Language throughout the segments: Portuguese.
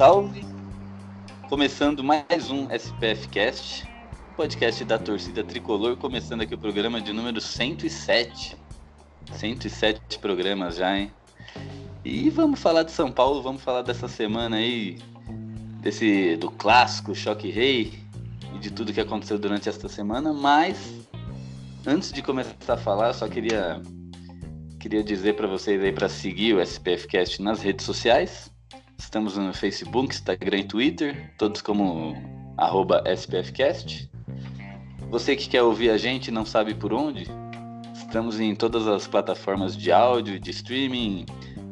Salve! Começando mais um SPF Cast, podcast da torcida tricolor, começando aqui o programa de número 107. 107 programas já, hein? E vamos falar de São Paulo, vamos falar dessa semana aí, desse do clássico Choque Rei e de tudo que aconteceu durante esta semana, mas antes de começar a falar, só queria queria dizer para vocês aí para seguir o SPF Cast nas redes sociais. Estamos no Facebook, Instagram e Twitter, todos como SPFcast. Você que quer ouvir a gente e não sabe por onde, estamos em todas as plataformas de áudio, de streaming,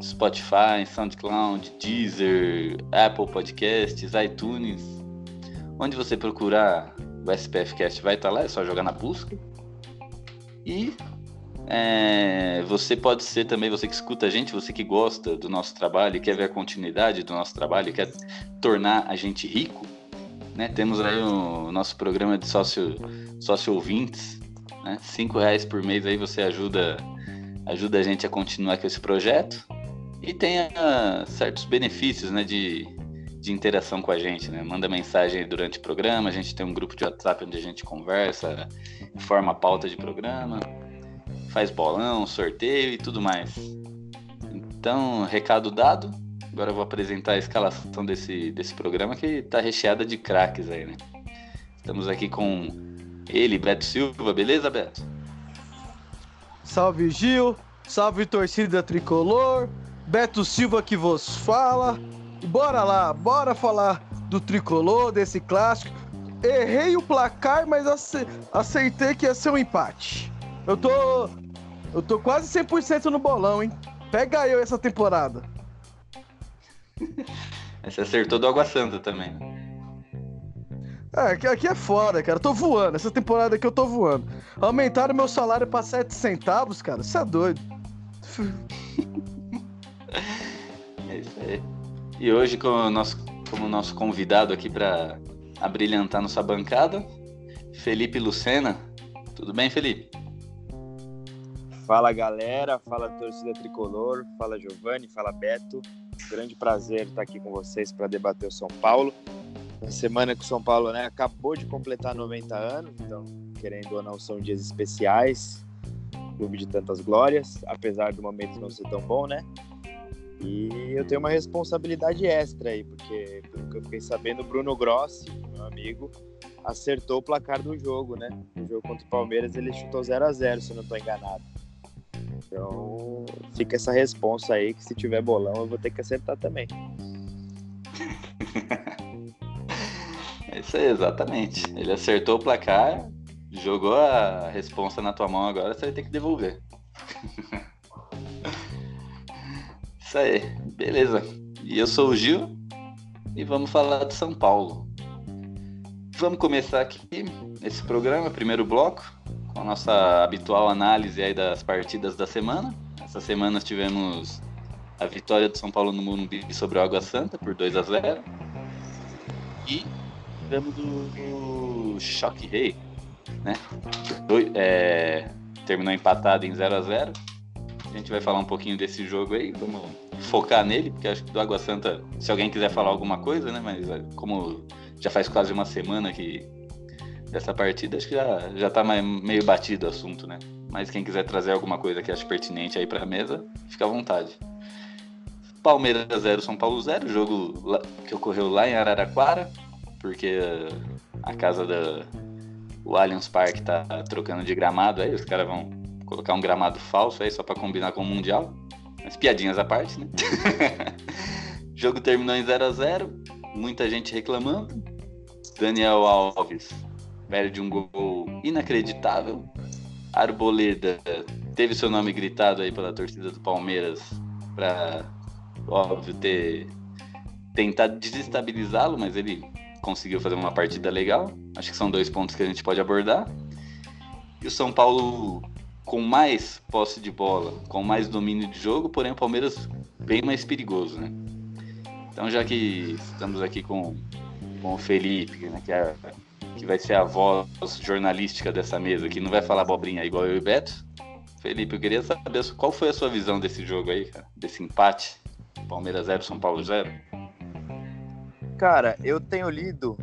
Spotify, SoundCloud, Deezer, Apple Podcasts, iTunes. Onde você procurar o SPFcast vai estar lá, é só jogar na busca. E é, você pode ser também, você que escuta a gente, você que gosta do nosso trabalho, quer ver a continuidade do nosso trabalho, quer tornar a gente rico, né? Temos aí o nosso programa de sócio, sócio ouvintes, né? Cinco reais por mês aí você ajuda, ajuda a gente a continuar com esse projeto e tem certos benefícios, né? De, de interação com a gente, né? Manda mensagem durante o programa, a gente tem um grupo de WhatsApp onde a gente conversa, informa a pauta de programa faz bolão, sorteio e tudo mais. Então, recado dado. Agora eu vou apresentar a escalação desse, desse programa que tá recheada de craques aí, né? Estamos aqui com ele, Beto Silva, beleza, Beto? Salve Gil, salve torcida tricolor, Beto Silva que vos fala. Bora lá, bora falar do tricolor, desse clássico. Errei o placar, mas ace aceitei que ia ser um empate. Eu tô. Eu tô quase 100% no bolão, hein? Pega eu essa temporada. Você acertou do Água Santa também. É, aqui, aqui é foda, cara. Eu tô voando. Essa temporada aqui eu tô voando. Aumentaram meu salário pra 7 centavos, cara. Você é doido. é isso aí. E hoje, como nosso, como nosso convidado aqui pra abrilhantar nossa bancada, Felipe Lucena. Tudo bem, Felipe? Fala galera, fala torcida tricolor, fala Giovanni, fala Beto. Grande prazer estar aqui com vocês para debater o São Paulo. Na semana que o São Paulo né, acabou de completar 90 anos, então, querendo ou não, são dias especiais. Clube de tantas glórias, apesar do momento não ser tão bom, né? E eu tenho uma responsabilidade extra aí, porque, pelo que eu fiquei sabendo, o Bruno Grossi, meu amigo, acertou o placar do jogo, né? No jogo contra o Palmeiras ele chutou 0 a 0 se eu não estou enganado. Então fica essa responsa aí que se tiver bolão eu vou ter que acertar também. é isso aí, exatamente. Ele acertou o placar, jogou a responsa na tua mão agora, você vai ter que devolver. isso aí, beleza. E eu sou o Gil e vamos falar de São Paulo. Vamos começar aqui esse programa, primeiro bloco, com a nossa habitual análise aí das partidas da semana. Essa semana tivemos a vitória do São Paulo no Morumbi sobre o Água Santa por 2 a 0 E tivemos o, o Choque Rei, né? É, terminou empatado em 0 a 0 A gente vai falar um pouquinho desse jogo aí, vamos focar nele, porque acho que do Água Santa, se alguém quiser falar alguma coisa, né? Mas é, como já faz quase uma semana que dessa partida, acho que já, já tá meio batido o assunto, né? Mas quem quiser trazer alguma coisa que ache pertinente aí pra mesa, fica à vontade. Palmeiras 0, São Paulo 0, jogo que ocorreu lá em Araraquara, porque a casa da o Allianz Parque tá trocando de gramado aí, os caras vão colocar um gramado falso aí só para combinar com o Mundial. Mas piadinhas à parte, né? jogo terminou em 0 a 0 muita gente reclamando. Daniel Alves velho de um gol inacreditável. Arboleda teve seu nome gritado aí pela torcida do Palmeiras para óbvio ter tentar desestabilizá-lo, mas ele conseguiu fazer uma partida legal. Acho que são dois pontos que a gente pode abordar. E o São Paulo com mais posse de bola, com mais domínio de jogo, porém o Palmeiras bem mais perigoso, né? Então já que estamos aqui com, com o Felipe, né, que, é, que vai ser a voz jornalística dessa mesa, que não vai falar abobrinha igual eu e o Beto. Felipe, eu queria saber qual foi a sua visão desse jogo aí, cara, desse empate, Palmeiras 0, São Paulo 0. Cara, eu tenho lido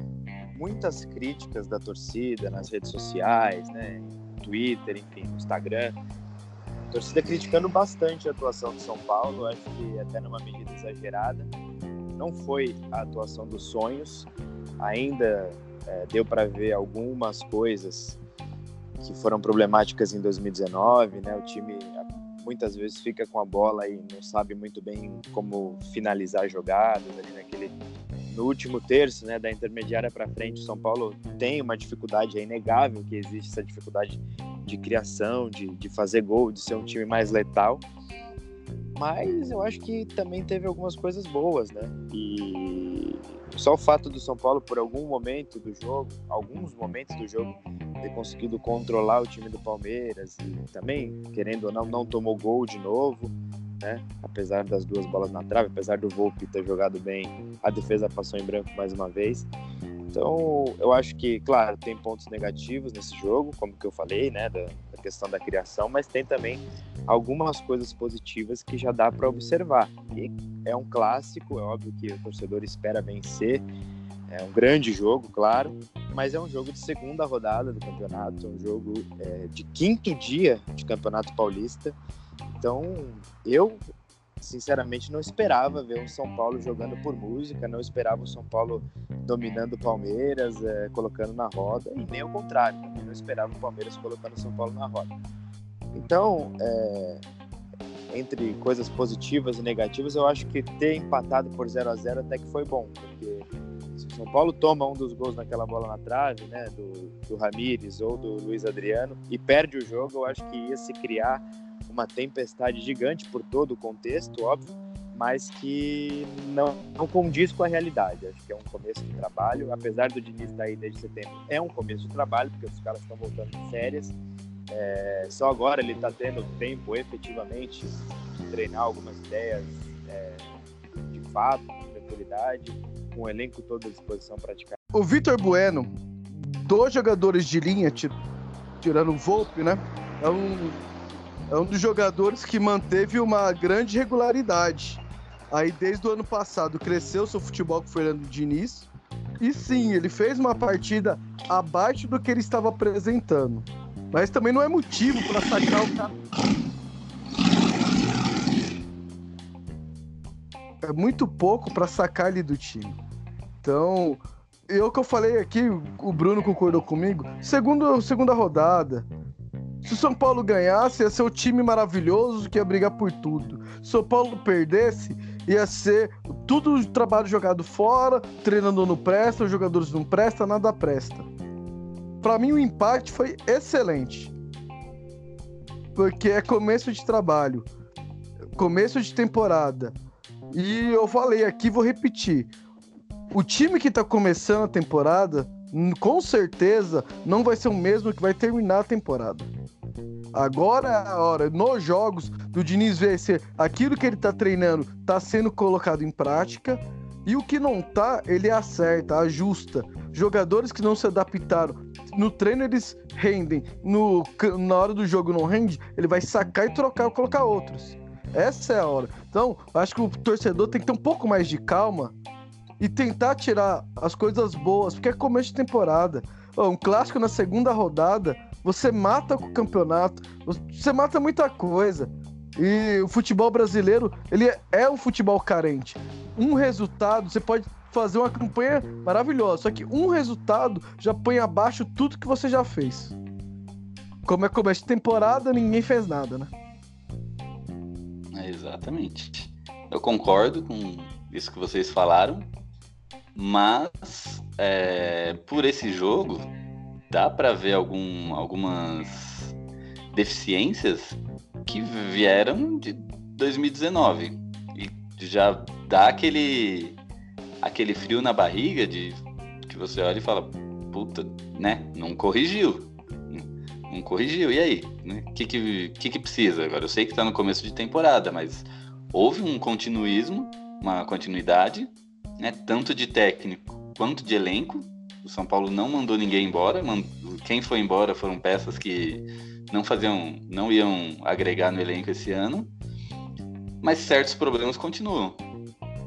muitas críticas da torcida nas redes sociais, né? Twitter, enfim, no Instagram. A torcida criticando bastante a atuação de São Paulo, acho que até numa medida exagerada. Não foi a atuação dos sonhos, ainda é, deu para ver algumas coisas que foram problemáticas em 2019, né? O time muitas vezes fica com a bola e não sabe muito bem como finalizar jogadas ali naquele no último terço, né, da intermediária para frente, o São Paulo tem uma dificuldade, é inegável que existe essa dificuldade de criação, de, de fazer gol, de ser um time mais letal. Mas eu acho que também teve algumas coisas boas, né? E só o fato do São Paulo, por algum momento do jogo, alguns momentos do jogo, ter conseguido controlar o time do Palmeiras e também, querendo ou não, não tomou gol de novo né? Apesar das duas bolas na trave, apesar do Volpe ter jogado bem, a defesa passou em branco mais uma vez. Então, eu acho que, claro, tem pontos negativos nesse jogo, como que eu falei, né, da, questão da criação, mas tem também algumas coisas positivas que já dá para observar. E é um clássico, é óbvio que o torcedor espera vencer, é um grande jogo, claro, mas é um jogo de segunda rodada do campeonato, um jogo é, de quinto dia de campeonato paulista. Então, eu sinceramente não esperava ver o São Paulo jogando por música, não esperava o São Paulo dominando o Palmeiras, é, colocando na roda, e nem o contrário, também não esperava o Palmeiras colocando o São Paulo na roda. Então, é, entre coisas positivas e negativas, eu acho que ter empatado por 0 a 0 até que foi bom, porque se o São Paulo toma um dos gols naquela bola na trave, né, do, do Ramires ou do Luiz Adriano, e perde o jogo, eu acho que ia se criar uma tempestade gigante por todo o contexto, óbvio, mas que não, não condiz com a realidade. Acho que é um começo de trabalho, apesar do Diniz estar aí desde setembro, é um começo de trabalho, porque os caras estão voltando de férias. É, só agora ele está tendo tempo efetivamente de treinar algumas ideias é, de fato, com tranquilidade, com o elenco todo à disposição para praticar. O Vitor Bueno, dois jogadores de linha, tirando o Volpe, né? É um é um dos jogadores que manteve uma grande regularidade. Aí, desde o ano passado, cresceu seu futebol com o Fernando Diniz. E sim, ele fez uma partida abaixo do que ele estava apresentando. Mas também não é motivo para sacar o cara. É muito pouco para sacar ele do time. Então, eu que eu falei aqui, o Bruno concordou comigo. Segundo, segunda rodada, se o São Paulo ganhasse, ia ser o time maravilhoso que ia brigar por tudo. Se o São Paulo perdesse, ia ser tudo trabalho jogado fora, treinador não presta, os jogadores não prestam, nada presta. Para mim, o empate foi excelente. Porque é começo de trabalho, começo de temporada. E eu falei aqui, vou repetir. O time que tá começando a temporada, com certeza, não vai ser o mesmo que vai terminar a temporada. Agora é a hora, nos jogos, do Diniz ver se aquilo que ele tá treinando tá sendo colocado em prática. E o que não tá, ele acerta, ajusta. Jogadores que não se adaptaram, no treino eles rendem, no, na hora do jogo não rende, ele vai sacar e trocar ou colocar outros. Essa é a hora. Então, acho que o torcedor tem que ter um pouco mais de calma e tentar tirar as coisas boas, porque é começo de temporada. Um clássico na segunda rodada você mata o campeonato, você mata muita coisa. E o futebol brasileiro, ele é um futebol carente. Um resultado, você pode fazer uma campanha maravilhosa, só que um resultado já põe abaixo tudo que você já fez. Como é começo de temporada, ninguém fez nada, né? É, exatamente. Eu concordo com isso que vocês falaram, mas é, por esse jogo, dá para ver algum, algumas deficiências que vieram de 2019 e já dá aquele aquele frio na barriga de que você olha e fala, puta, né? Não corrigiu. Não corrigiu. E aí? O né? que, que, que, que precisa? Agora eu sei que tá no começo de temporada, mas houve um continuismo, uma continuidade, né? Tanto de técnico quanto de elenco. O São Paulo não mandou ninguém embora. Quem foi embora foram peças que não faziam, não iam agregar no elenco esse ano. Mas certos problemas continuam.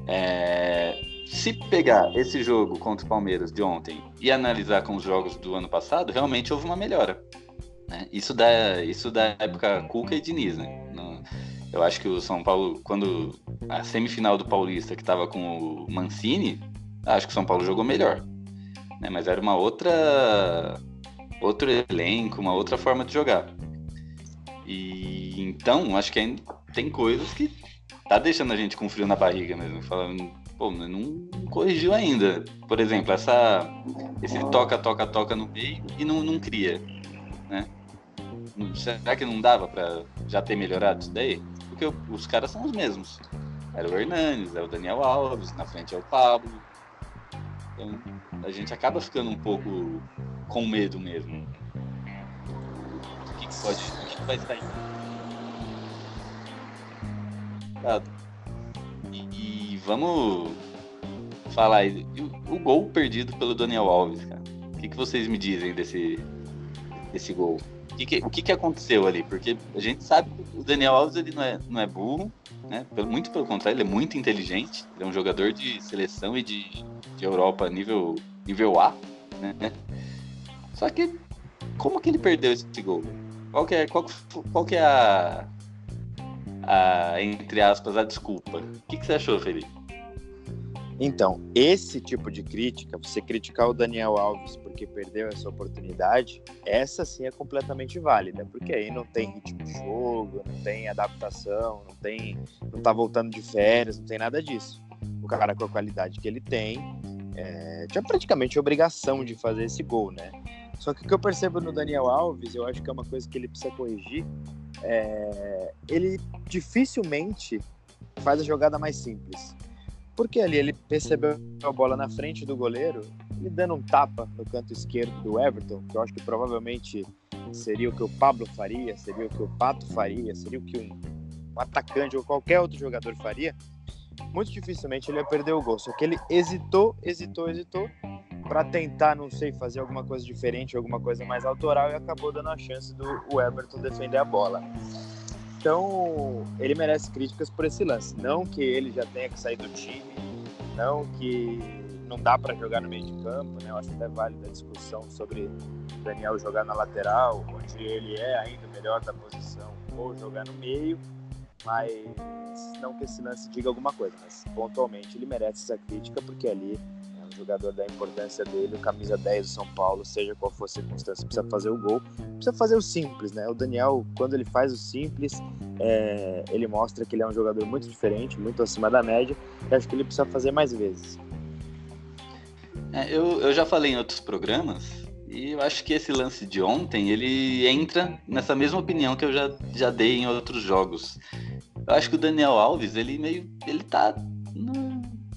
É, se pegar esse jogo contra o Palmeiras de ontem e analisar com os jogos do ano passado, realmente houve uma melhora. Né? Isso, da, isso da época Cuca e Diniz, né? Eu acho que o São Paulo, quando a semifinal do Paulista que estava com o Mancini, acho que o São Paulo jogou melhor. Né? Mas era uma outra outro elenco, uma outra forma de jogar. E então, acho que ainda tem coisas que tá deixando a gente com frio na barriga mesmo, falando, pô, não corrigiu ainda. Por exemplo, essa, esse toca, toca, toca no meio e não, não cria, né? Será que não dava para já ter melhorado isso daí? Porque os caras são os mesmos. Era o Hernanes, é o Daniel Alves, na frente é o Pablo. Então a gente acaba ficando um pouco com medo mesmo. O que, que pode. O que, que vai sair? E, e vamos falar aí. O, o, gol perdido pelo Daniel Alves, cara. O que, que vocês me dizem desse, desse gol? O que, que, o que, que aconteceu ali? Porque a gente sabe que o Daniel Alves ele não é, não é burro, né? Muito pelo contrário, ele é muito inteligente. Ele é um jogador de seleção e de, de Europa nível, nível A, né? Só que como que ele perdeu esse gol? Qual que é, qual, qual que é a, a, entre aspas, a desculpa. O que, que você achou, Felipe? Então, esse tipo de crítica, você criticar o Daniel Alves porque perdeu essa oportunidade, essa sim é completamente válida, porque aí não tem ritmo de jogo, não tem adaptação, não tem, não tá voltando de férias, não tem nada disso. O cara com a qualidade que ele tem, é, tinha praticamente obrigação de fazer esse gol, né? Só que o que eu percebo no Daniel Alves, eu acho que é uma coisa que ele precisa corrigir, é, ele dificilmente faz a jogada mais simples. Porque ali ele recebeu a bola na frente do goleiro, ele dando um tapa no canto esquerdo do Everton, que eu acho que provavelmente seria o que o Pablo faria, seria o que o Pato faria, seria o que um, um atacante ou qualquer outro jogador faria. Muito dificilmente ele ia perder o gol. Só que ele hesitou, hesitou, hesitou para tentar, não sei, fazer alguma coisa diferente, alguma coisa mais autoral e acabou dando a chance do Everton defender a bola. Então, ele merece críticas por esse lance. Não que ele já tenha que sair do time, não que não dá para jogar no meio de campo, né? Eu acho até válida a discussão sobre Daniel jogar na lateral, onde ele é ainda melhor da posição, ou jogar no meio, mas não que esse lance diga alguma coisa, mas pontualmente ele merece essa crítica porque ali jogador da importância dele, o camisa 10 do São Paulo, seja qual for a circunstância, precisa fazer o gol, precisa fazer o simples, né? O Daniel, quando ele faz o simples, é, ele mostra que ele é um jogador muito diferente, muito acima da média, e acho que ele precisa fazer mais vezes. É, eu, eu já falei em outros programas, e eu acho que esse lance de ontem, ele entra nessa mesma opinião que eu já, já dei em outros jogos. Eu acho que o Daniel Alves, ele meio. ele tá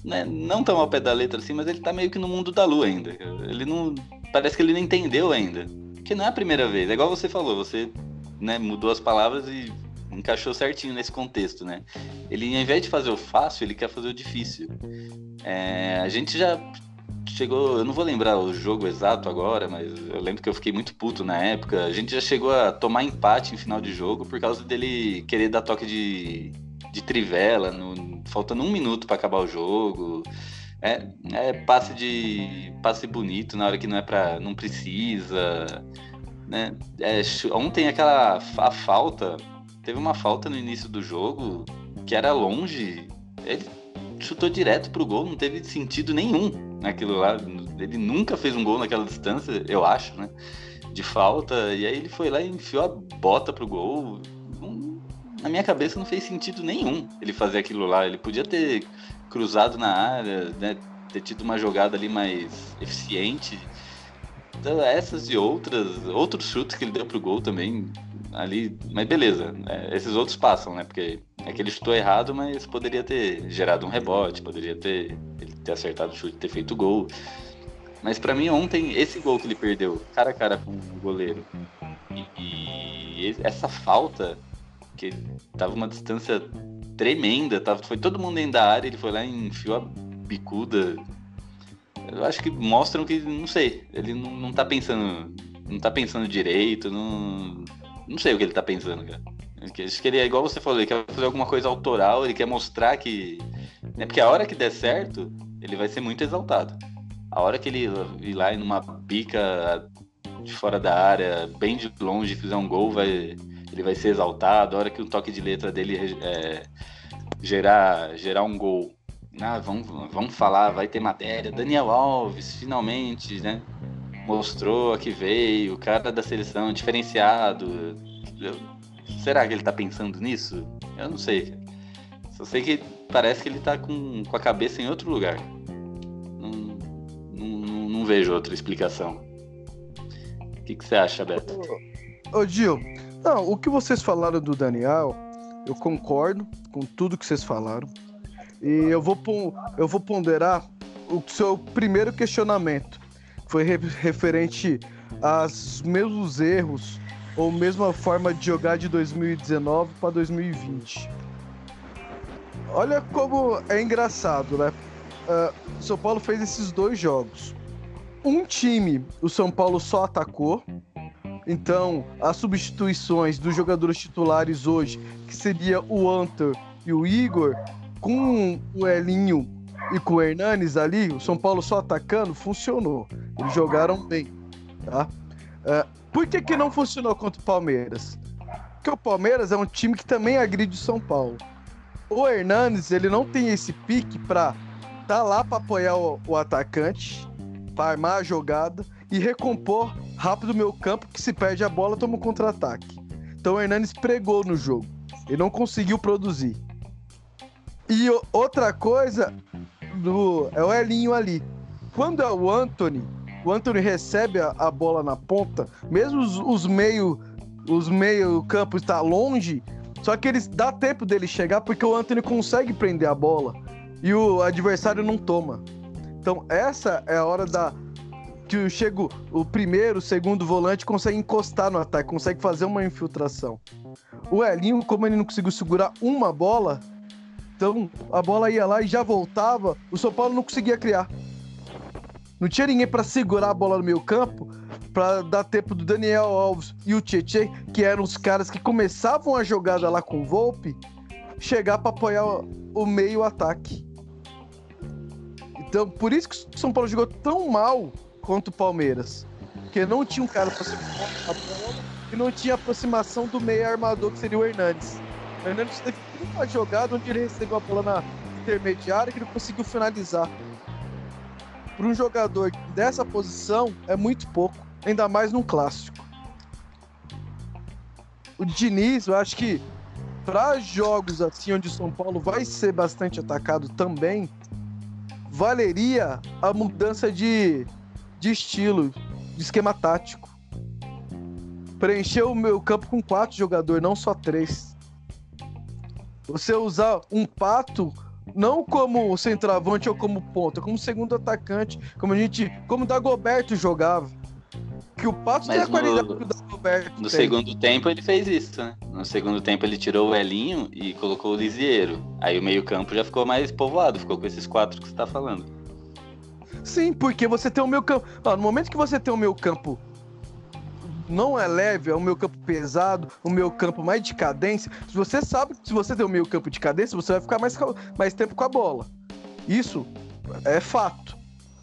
né, não tão ao pé da letra assim, mas ele tá meio que no mundo da lua ainda. Ele não. Parece que ele não entendeu ainda. Porque não é a primeira vez. É igual você falou, você né, mudou as palavras e encaixou certinho nesse contexto, né? Ele, ao invés de fazer o fácil, ele quer fazer o difícil. É, a gente já chegou, eu não vou lembrar o jogo exato agora, mas eu lembro que eu fiquei muito puto na época. A gente já chegou a tomar empate em final de jogo por causa dele querer dar toque de, de trivela, no, faltando um minuto para acabar o jogo. É, é, passe de passe bonito na hora que não é para não precisa, né? É, ontem aquela a falta teve uma falta no início do jogo que era longe, ele chutou direto pro gol, não teve sentido nenhum naquilo lá. Ele nunca fez um gol naquela distância, eu acho, né? De falta, e aí ele foi lá e enfiou a bota pro gol na minha cabeça não fez sentido nenhum ele fazer aquilo lá. Ele podia ter cruzado na área, né, ter tido uma jogada ali mais eficiente. Então, essas e outras, outros chutes que ele deu pro gol também ali, mas beleza, né, esses outros passam, né? Porque é que ele chutou errado, mas poderia ter gerado um rebote, poderia ter. Ter acertado o chute, ter feito gol. Mas para mim ontem, esse gol que ele perdeu, cara a cara com o goleiro, e, e essa falta, que tava uma distância tremenda, tava, foi todo mundo dentro da área, ele foi lá e enfiou a bicuda. Eu acho que mostram que, não sei, ele não, não tá pensando. Não tá pensando direito, não. Não sei o que ele tá pensando, cara. Acho que ele é igual você falou, ele quer fazer alguma coisa autoral, ele quer mostrar que. Né, porque a hora que der certo, ele vai ser muito exaltado. A hora que ele ir lá em uma bica de fora da área, bem de longe, fizer um gol, vai, ele vai ser exaltado. A hora que o toque de letra dele é, gerar, gerar um gol. Ah, vamos, vamos falar, vai ter matéria. Daniel Alves, finalmente, né? Mostrou que veio, o cara da seleção, diferenciado. Será que ele tá pensando nisso? Eu não sei. Só sei que parece que ele tá com, com a cabeça em outro lugar. Não, não, não vejo outra explicação. O que, que você acha, Beto? Ô, ô Gil, não, o que vocês falaram do Daniel, eu concordo com tudo que vocês falaram. E eu vou, eu vou ponderar o seu primeiro questionamento, que foi referente aos mesmos erros ou mesma forma de jogar de 2019 para 2020. Olha como é engraçado, né? Uh, São Paulo fez esses dois jogos. Um time, o São Paulo só atacou. Então, as substituições dos jogadores titulares hoje, que seria o Anter e o Igor, com o Elinho e com o Hernanes ali, o São Paulo só atacando, funcionou. Eles jogaram bem, tá? Uh, por que, que não funcionou contra o Palmeiras? Porque o Palmeiras é um time que também agride o São Paulo. O Hernanes, ele não tem esse pique pra tá lá para apoiar o, o atacante, para armar a jogada e recompor rápido o meu campo, que se perde a bola, toma um contra-ataque. Então o Hernanes pregou no jogo. Ele não conseguiu produzir. E outra coisa do, é o Elinho ali. Quando é o Anthony, o Anthony recebe a, a bola na ponta, mesmo os, os meio os meio campo está longe, só que eles dá tempo dele chegar porque o Anthony consegue prender a bola e o adversário não toma. Então essa é a hora da que chega o primeiro, o segundo volante consegue encostar no ataque, consegue fazer uma infiltração. O Elinho, como ele não conseguiu segurar uma bola, então a bola ia lá e já voltava, o São Paulo não conseguia criar. Não tinha ninguém para segurar a bola no meio campo, para dar tempo do Daniel Alves e o Tietchan, que eram os caras que começavam a jogada lá com o Volpe, chegar para apoiar o meio ataque. Então, por isso que o São Paulo jogou tão mal contra o Palmeiras. Porque não tinha um cara para segurar a bola e não tinha aproximação do meio armador, que seria o Hernandes. O Hernandes teve uma jogada onde ele recebeu a bola na intermediária que ele conseguiu finalizar para um jogador dessa posição é muito pouco, ainda mais num clássico. O Diniz, eu acho que para jogos assim onde o São Paulo vai ser bastante atacado também, valeria a mudança de, de estilo, de esquema tático. Preencher o meu campo com quatro jogadores, não só três. Você usar um pato não como centroavante ou como ponta, como segundo atacante, como a gente, como o Dagoberto jogava. Que o Pato Mas tem a qualidade no, que o Dagoberto No tem. segundo tempo ele fez isso, né? No segundo tempo ele tirou o Elinho e colocou o Lisieiro. Aí o meio-campo já ficou mais povoado, ficou com esses quatro que você tá falando. Sim, porque você tem o meio campo. no momento que você tem o meio campo não é leve, é o meu campo pesado, o meu campo mais de cadência. Se você sabe que se você tem o meio campo de cadência, você vai ficar mais, mais tempo com a bola. Isso é fato.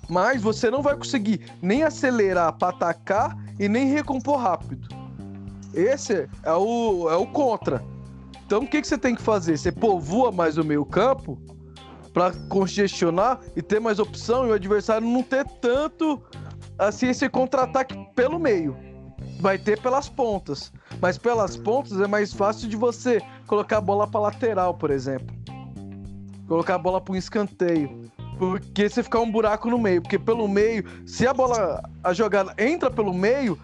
Mas você não vai conseguir nem acelerar para atacar e nem recompor rápido. Esse é o, é o contra. Então o que, que você tem que fazer? Você povoa mais o meio campo para congestionar e ter mais opção e o adversário não ter tanto assim esse contra-ataque pelo meio vai ter pelas pontas. Mas pelas pontas é mais fácil de você colocar a bola para lateral, por exemplo. Colocar a bola para um escanteio. Porque você ficar um buraco no meio. Porque pelo meio, se a bola, a jogada entra pelo meio,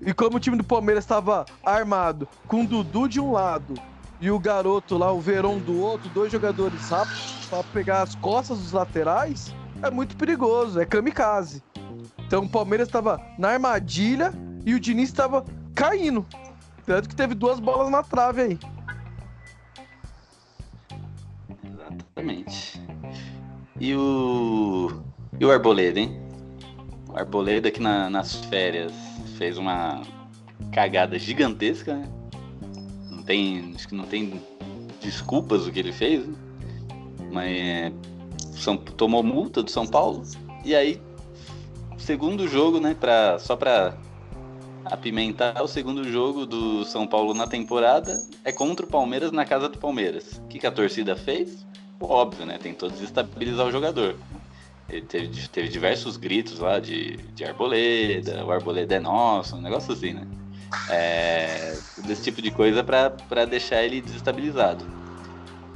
e como o time do Palmeiras estava armado com o Dudu de um lado e o garoto lá, o Verão do outro, dois jogadores rápidos para pegar as costas dos laterais, é muito perigoso, é kamikaze. Então o Palmeiras estava na armadilha e o Diniz estava caindo. Tanto que teve duas bolas na trave aí. Exatamente. E o. E o Arboleda, hein? O Arboleda que na- nas férias fez uma cagada gigantesca, né? Não tem. Acho que não tem desculpas o que ele fez, né? Mas é, São- tomou multa do São Paulo. E aí, segundo jogo, né? Pra, só pra apimentar, o segundo jogo do São Paulo na temporada é contra o Palmeiras na casa do Palmeiras. O que, que a torcida fez? Óbvio, né? Tentou desestabilizar o jogador. Ele teve, teve diversos gritos lá de, de arboleda, o arboleda é nosso, um negócio assim, né? É, desse tipo de coisa pra deixar ele desestabilizado.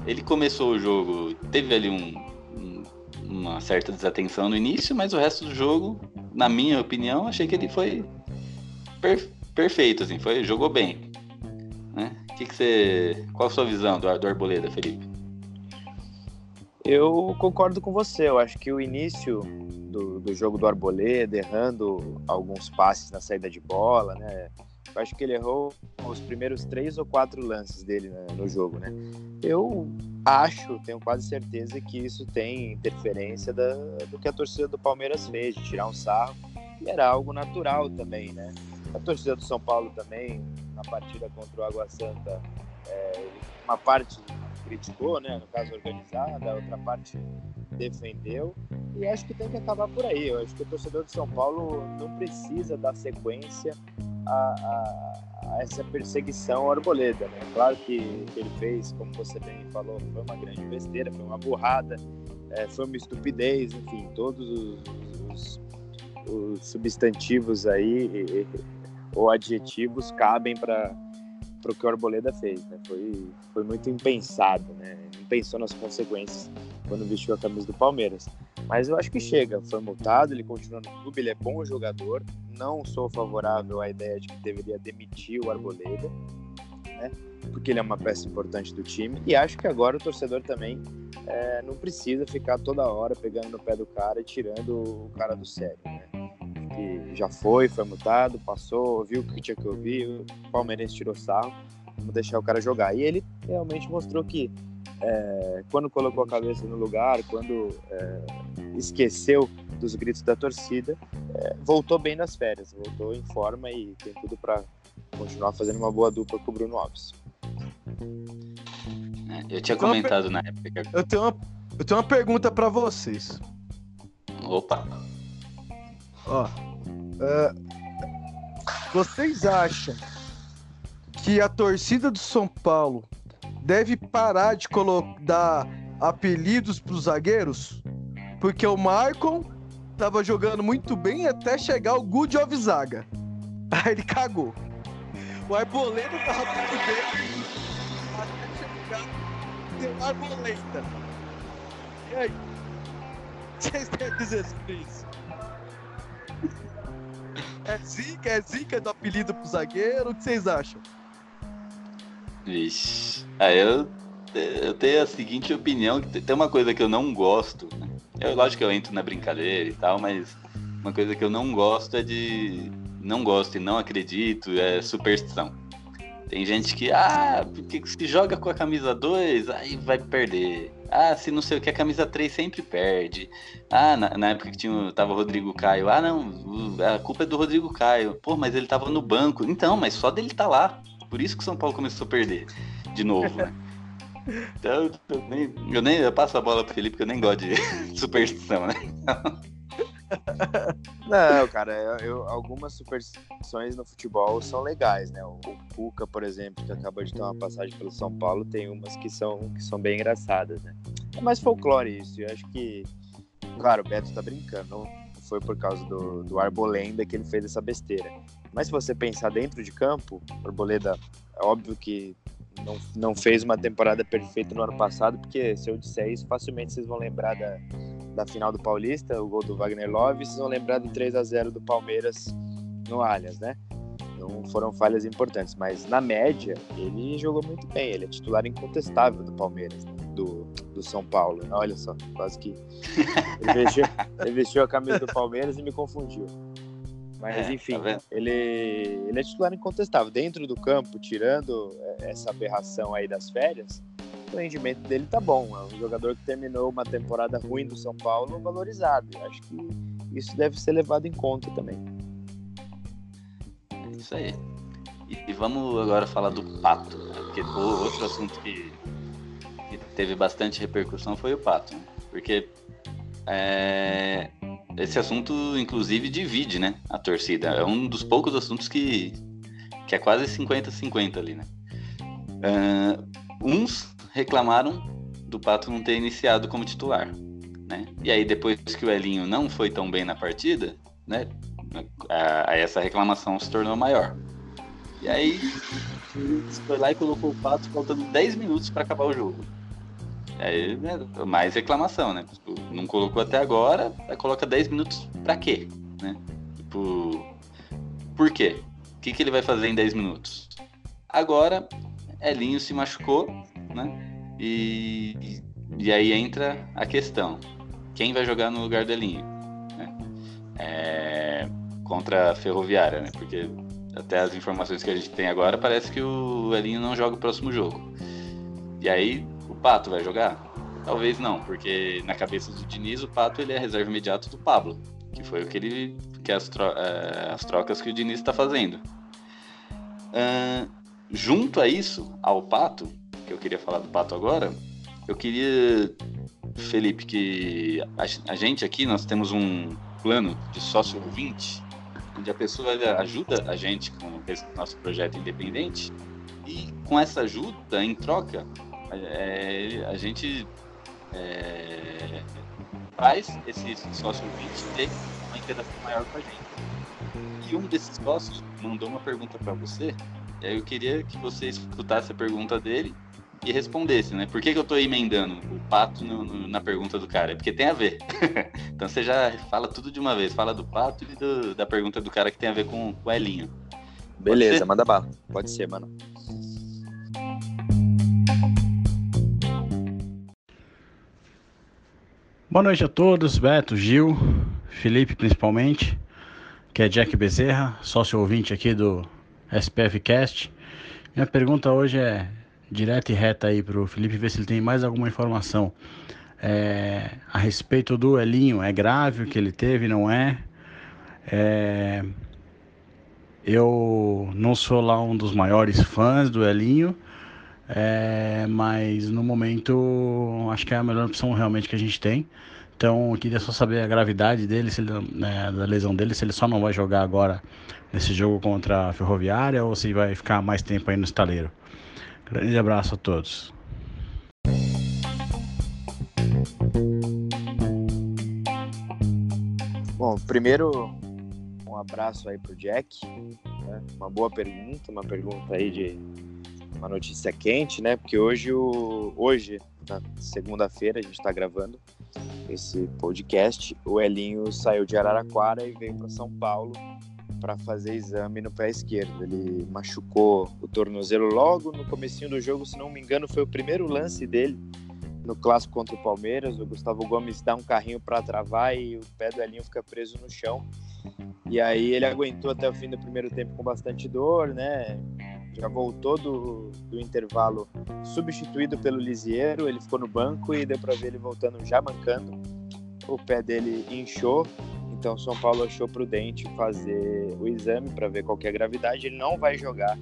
Ele começou o jogo, teve ali um, um- uma certa desatenção no início, mas o resto do jogo, na minha opinião, achei que ele foi per- perfeito, assim, foi, jogou bem. Né? Que que você, qual a sua visão do, do Arboleda, Felipe? Eu concordo com você. Eu acho que o início do, do jogo do Arboleda, errando alguns passes na saída de bola, né? Eu acho que ele errou os primeiros três ou quatro lances dele né, no jogo, né? Eu acho, tenho quase certeza que isso tem interferência da, do que a torcida do Palmeiras fez, de tirar um sarro, e era algo natural também, né? A torcida do São Paulo também, na partida contra o Água Santa, é, uma parte criticou, né? No caso organizada, a outra parte defendeu. E acho que tem que acabar por aí. Eu acho que o torcedor de São Paulo não precisa dar sequência a, a- a essa perseguição Arboleda, né? Claro que, que ele fez, como você bem falou, foi uma grande besteira, foi uma burrada, é, foi uma estupidez, enfim, todos os, os- os substantivos aí e- e- ou adjetivos cabem para o que o Arboleda fez, né? Foi, foi muito impensado, né? Não pensou nas consequências quando vestiu a camisa do Palmeiras. Mas eu acho que chega, foi multado, ele continua no clube, ele é bom jogador. Não sou favorável à ideia de que deveria demitir o Arboleda, né? Porque ele é uma peça importante do time. E acho que agora o torcedor também é, não precisa ficar toda hora pegando no pé do cara e tirando o cara do sério, né? Que já foi, foi multado, passou, ouviu o que tinha que ouvir, o palmeirense tirou sarro, vamos deixar o cara jogar. E ele realmente mostrou que é, quando colocou a cabeça no lugar, quando é, esqueceu dos gritos da torcida, é, voltou bem nas férias, voltou em forma e tem tudo para continuar fazendo uma boa dupla com o Bruno Alves. É, Eu tinha comentado na época. Eu tenho uma, eu tenho uma pergunta pra vocês. Opa, Ó, é, vocês acham que a torcida do São Paulo deve parar de colo- dar apelidos pros zagueiros? Porque o Maicon tava jogando muito bem até chegar o Good of Zaga. Aí ele cagou. O Arboleda tava muito bem até Arboleda. E aí? Vocês a dizer sobre isso? É zica, é zica do apelido pro zagueiro? O que vocês acham? Vixe. Ah, eu, eu tenho a seguinte opinião, que tem uma coisa que eu não gosto, né? Eu, lógico que eu entro na brincadeira e tal, mas uma coisa que eu não gosto é de... Não gosto e não acredito, é superstição. Tem gente que, ah, porque se joga com a camisa 2, aí vai perder. Ah, se não sei o que, a camisa 3 sempre perde. Ah, na, na época que tinha, tava o Rodrigo Caio. Ah, não, a culpa é do Rodrigo Caio. Pô, mas ele tava no banco. Então, mas só dele tá lá. Por isso que o São Paulo começou a perder de novo, né? Então, eu nem, eu nem eu passo a bola pro Felipe, porque eu nem gosto de superstição, né? Não, cara, eu, eu- algumas superstições no futebol são legais, né? O, o Cuca, por exemplo, que acabou de ter uma passagem pelo São Paulo, tem umas que são, que são bem engraçadas, né? É mais folclore isso, eu acho que, claro, o Beto tá brincando, não foi por causa do, do Arbolenda que ele fez essa besteira. Mas se você pensar dentro de campo, Arboleda, é óbvio que não, não fez uma temporada perfeita no ano passado, porque se eu disser isso, facilmente vocês vão lembrar da, da final do Paulista, o gol do Wagner Love, vocês vão lembrar do 3 a 0 do Palmeiras no Allianz, né? Então foram falhas importantes, mas na média ele jogou muito bem, ele é titular incontestável do Palmeiras. né? do, do São Paulo. Olha só, quase que ele vestiu, ele vestiu a camisa do Palmeiras e me confundiu. Mas É, enfim, tá ele, ele é titular incontestável. Dentro do campo, tirando é, essa aberração aí das férias, o rendimento dele tá bom. É um jogador que terminou uma temporada ruim do São Paulo valorizado. Acho que isso deve ser levado em conta também. É isso aí. E, e vamos agora falar do Pato, né? porque o outro assunto que, que teve bastante repercussão foi o Pato, né? porque é, esse assunto inclusive divide, né, a torcida. É um dos poucos assuntos que, que é quase 50-50 ali, né? Ah, uns reclamaram do Pato não ter iniciado como titular, né? E aí depois que o Elinho não foi tão bem na partida, né, a- a essa reclamação se tornou maior. E aí, foi lá e colocou o Pato faltando 10 minutos para acabar o jogo. Aí, né, mais reclamação, né? Tipo, não colocou até agora, coloca 10 minutos pra quê? Né? Tipo, por quê? O que, que ele vai fazer em 10 minutos? Agora, Elinho se machucou, né? E, e aí entra a questão: quem vai jogar no lugar do Elinho? né? É, contra a Ferroviária, né? Porque até as informações que a gente tem agora, parece que o Elinho não joga o próximo jogo. E aí, o Pato vai jogar? Talvez não, porque na cabeça do Diniz, o Pato ele é reserva imediato do Pablo, que foi o que ele que as, tro- eh, as trocas que o Diniz está fazendo. Junto a isso, ao Pato, que eu queria falar do Pato agora, eu queria, Felipe, que a, a gente aqui, nós temos um plano de sócio ouvinte, onde a pessoa ajuda a gente com esse nosso projeto independente e com essa ajuda, em troca, é, a gente é, faz esse sócio ouvinte ter uma interação maior com a gente. E um desses sócios mandou uma pergunta para você, e aí eu queria que você escutasse a pergunta dele e respondesse, né? Por que, que eu tô emendando o pato no- no- na pergunta do cara? É porque tem a ver. então você já fala tudo de uma vez. Fala do pato e do- da pergunta do cara que tem a ver com o Elinho. Beleza, manda bala. Pode ser, mano. Boa noite a todos, Beto, Gil, Felipe principalmente, que é Jack Bezerra, sócio ouvinte aqui do SPF Cast. Minha pergunta hoje é direta e reta aí pro Felipe, ver se ele tem mais alguma informação é, a respeito do Elinho. É grave o que ele teve, não é? É, eu não sou lá um dos maiores fãs do Elinho, é, mas no momento acho que é a melhor opção realmente que a gente tem. Então eu queria só saber a gravidade dele, ele, né, da lesão dele, se ele só não vai jogar agora nesse jogo contra a Ferroviária ou se vai ficar mais tempo aí no estaleiro. Grande abraço a todos. Bom, primeiro um abraço aí pro Jack. né? Uma boa pergunta, uma pergunta aí de uma notícia quente, né? Porque hoje, o, hoje na segunda-feira, a gente está gravando esse podcast. O Elinho saiu de Araraquara e veio para São Paulo para fazer exame no pé esquerdo. Ele machucou o tornozelo logo no comecinho do jogo, se não me engano, foi o primeiro lance dele no clássico contra o Palmeiras. O Gustavo Gomes dá um carrinho para travar e o pé do Elinho fica preso no chão. E aí ele aguentou até o fim do primeiro tempo com bastante dor, né? Já voltou do, do intervalo substituído pelo Lisiero, ele ficou no banco e deu para ver ele voltando já mancando. O pé dele inchou, então São Paulo achou prudente fazer o exame para ver qual é a gravidade. Ele não vai jogar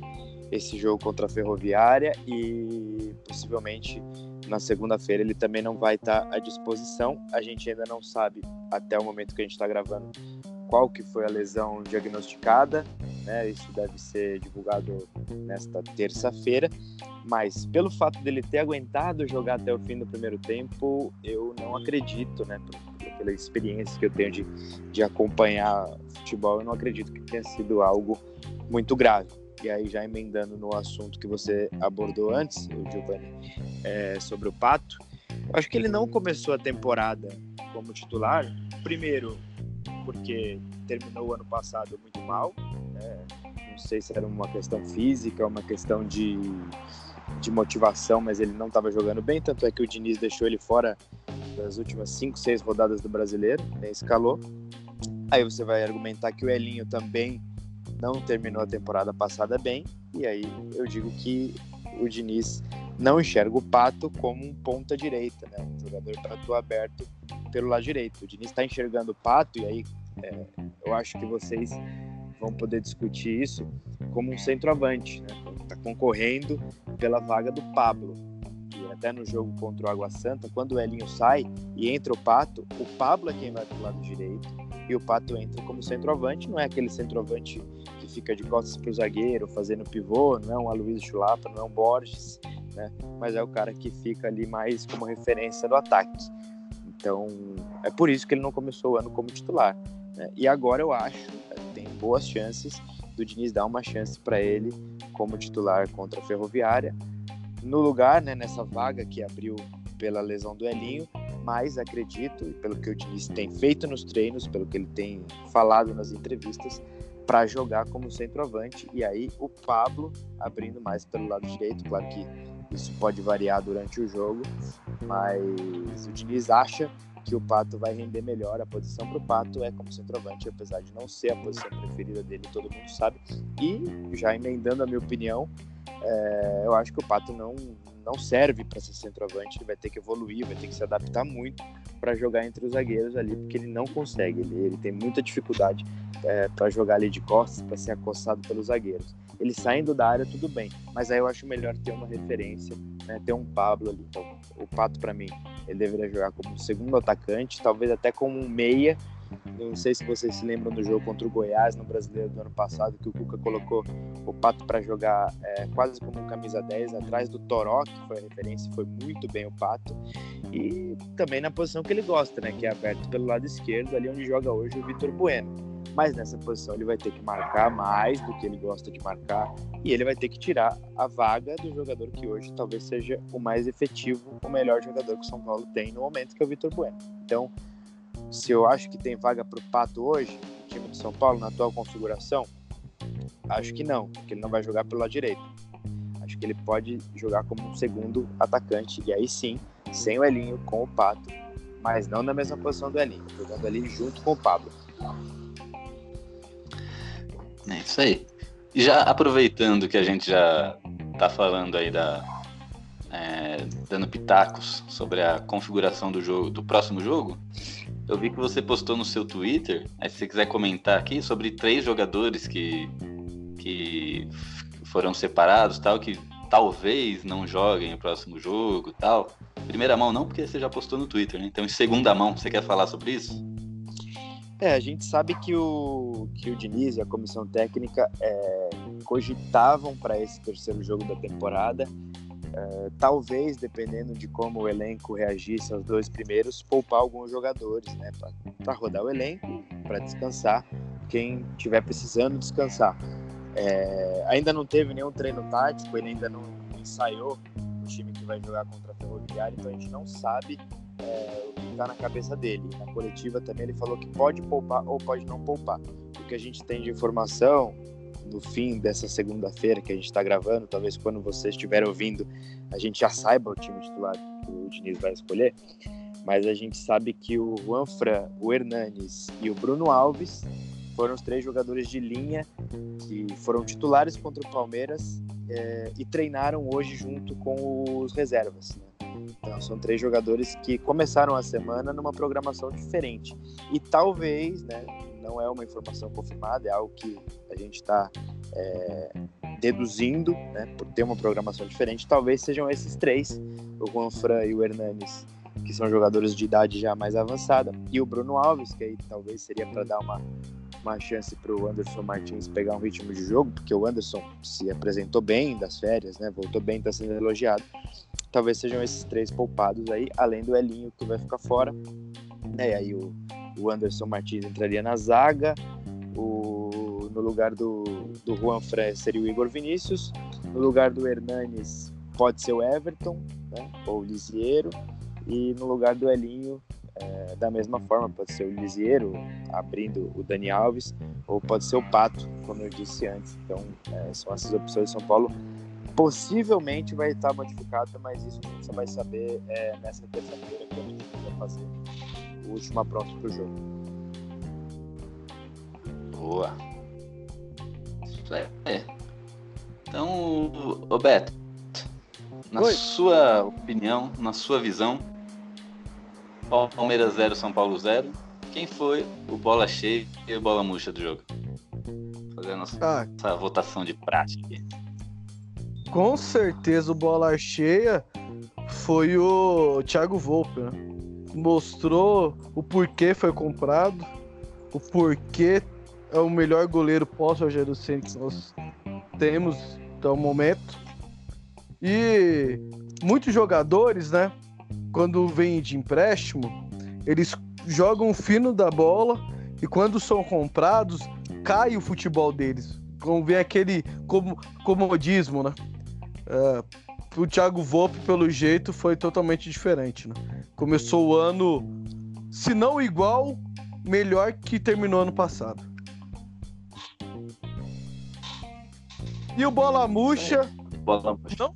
esse jogo contra a Ferroviária e possivelmente na segunda-feira ele também não vai estar à disposição. A gente ainda não sabe até o momento que a gente está gravando qual que foi a lesão diagnosticada, né? Isso deve ser divulgado nesta terça-feira. Mas pelo fato dele ter aguentado jogar até o fim do primeiro tempo, eu não acredito, né? Pela experiência que eu tenho de, de acompanhar futebol, eu não acredito que tenha sido algo muito grave. E aí, já emendando no assunto que você abordou antes, o Giovanni, é, sobre o Pato, acho que ele não começou a temporada como titular. Primeiro, porque terminou o ano passado muito mal. Né? Não sei se era uma questão física, uma questão de, de motivação, mas ele não estava jogando bem. Tanto é que o Diniz deixou ele fora das últimas 5, 6 rodadas do brasileiro, nem escalou. Aí você vai argumentar que o Elinho também não terminou a temporada passada bem, e aí eu digo que o Diniz não enxerga o Pato como um ponta direita, né? um jogador para atuar aberto pelo lado direito. O Diniz está enxergando o Pato, e aí é, eu acho que vocês vão poder discutir isso como um centroavante, né? Está concorrendo pela vaga do Pablo. E até no jogo contra o Água Santa, quando o Elinho sai e entra o Pato, o Pablo é quem vai para o lado direito e o Pato entra como centroavante. Não é aquele centroavante que fica de costas para o zagueiro, fazendo pivô, não é um Aloysio Chulapa, não é um Borges, né? Mas é o cara que fica ali mais como referência do ataque. Então, é por isso que ele não começou o ano como titular. Né? E agora eu acho, boas chances do Diniz dar uma chance para ele como titular contra a Ferroviária. No lugar, né, nessa vaga que abriu pela lesão do Elinho, mas acredito, pelo que o Diniz tem feito nos treinos, pelo que ele tem falado nas entrevistas, para jogar como centroavante. E aí o Pablo abrindo mais pelo lado direito, claro que isso pode variar durante o jogo, mas o Diniz acha que o Pato vai render melhor. A posição para o Pato é como centroavante, apesar de não ser a posição preferida dele, todo mundo sabe. E já emendando a minha opinião, é, eu acho que o Pato não, não serve para ser centroavante, ele vai ter que evoluir, vai ter que se adaptar muito para jogar entre os zagueiros ali, porque ele não consegue, ele, ele tem muita dificuldade é, para jogar ali de costas, para ser acossado pelos zagueiros. Ele saindo da área, tudo bem, mas aí eu acho melhor ter uma referência, né, ter um Pablo ali. Então, o Pato, para mim, ele deveria jogar como segundo atacante, talvez até como um meia, não sei se vocês se lembram do jogo contra o Goiás no Brasileiro do ano passado, que o Cuca colocou o Pato para jogar é, quase como um camisa 10 atrás do Toró, que foi a referência, foi muito bem o Pato. E também na posição que ele gosta, né, que é aberto pelo lado esquerdo, ali onde joga hoje o Vitor Bueno. Mas nessa posição ele vai ter que marcar mais do que ele gosta de marcar e ele vai ter que tirar a vaga do jogador que hoje talvez seja o mais efetivo, o melhor jogador que o São Paulo tem no momento, que é o Vitor Bueno. Então, se eu acho que tem vaga para o Pato hoje, no time de São Paulo, na atual configuração, acho que não, porque ele não vai jogar pelo lado direito. Acho que ele pode jogar como um segundo atacante, e aí sim, sem o Elinho, com o Pato, mas não na mesma posição do Elinho, jogando ali junto com o Pablo. É isso aí. E já aproveitando que a gente já tá falando aí da. É, dando pitacos sobre a configuração do jogo do próximo jogo, eu vi que você postou no seu Twitter, aí se você quiser comentar aqui, sobre três jogadores que, que foram separados, tal, que talvez não joguem o próximo jogo tal. Primeira mão não, porque você já postou no Twitter, né? Então, em segunda mão, você quer falar sobre isso? É, a gente sabe que o, que o Diniz e a comissão técnica é, cogitavam para esse terceiro jogo da temporada Uh, talvez, dependendo de como o elenco reagisse aos dois primeiros, poupar alguns jogadores, né, para rodar o elenco, para descansar, quem tiver precisando descansar. É, ainda não teve nenhum treino tático, ele ainda não ensaiou o time que vai jogar contra a Ferroviária, então a gente não sabe é, o que está na cabeça dele. Na coletiva também ele falou que pode poupar ou pode não poupar. O que a gente tem de informação no fim dessa segunda-feira que a gente está gravando, talvez quando você estiver ouvindo, a gente já saiba o time titular que o Diniz vai escolher, mas a gente sabe que o Juan Fran, o Hernanes e o Bruno Alves foram os três jogadores de linha que foram titulares contra o Palmeiras é, e treinaram hoje junto com os reservas. Né? Então, são três jogadores que começaram a semana numa programação diferente. E talvez, né, não é uma informação confirmada, é algo que a gente está é, deduzindo, né, por ter uma programação diferente, talvez sejam esses três, o Juan Fran e o Hernanes, que são jogadores de idade já mais avançada, e o Bruno Alves, que aí talvez seria para dar uma, uma chance para o Anderson Martins pegar um ritmo de jogo, porque o Anderson se apresentou bem das férias, né, voltou bem, está sendo elogiado. Talvez sejam esses três poupados aí, além do Elinho que vai ficar fora. Né, e aí o, o Anderson Martins entraria na zaga, o, no lugar do, do Juan Fre seria o Igor Vinícius, no lugar do Hernanes pode ser o Everton, né, ou o Lisiero, e no lugar do Elinho É, da mesma forma, pode ser o Lisieiro abrindo o Dani Alves, ou pode ser o Pato, como eu disse antes. Então, é, são essas opções. São Paulo possivelmente vai estar modificado, mas isso a gente só vai saber é, nessa terça-feira, quando a gente vai fazer o último apronto para o jogo. Boa. É. Então, Roberto, na Oi. sua opinião, na sua visão, Palmeiras 0, São Paulo 0, quem foi o bola cheia e o bola murcha do jogo? Fazer a nossa, Ah, nossa votação de prática com certeza o bola cheia foi o Thiago Volpe, né? Mostrou o porquê foi comprado, o porquê é o melhor goleiro pós-Rogério Ceni que nós temos até o momento. E muitos jogadores, né, quando vêm de empréstimo, eles jogam fino da bola e quando são comprados, cai o futebol deles. Como vem aquele como, comodismo, né? É, o Thiago Volpe, pelo jeito, foi totalmente diferente, né? Começou o ano, se não igual, melhor que terminou ano passado. E o Bola Murcha, Bola murcha. não,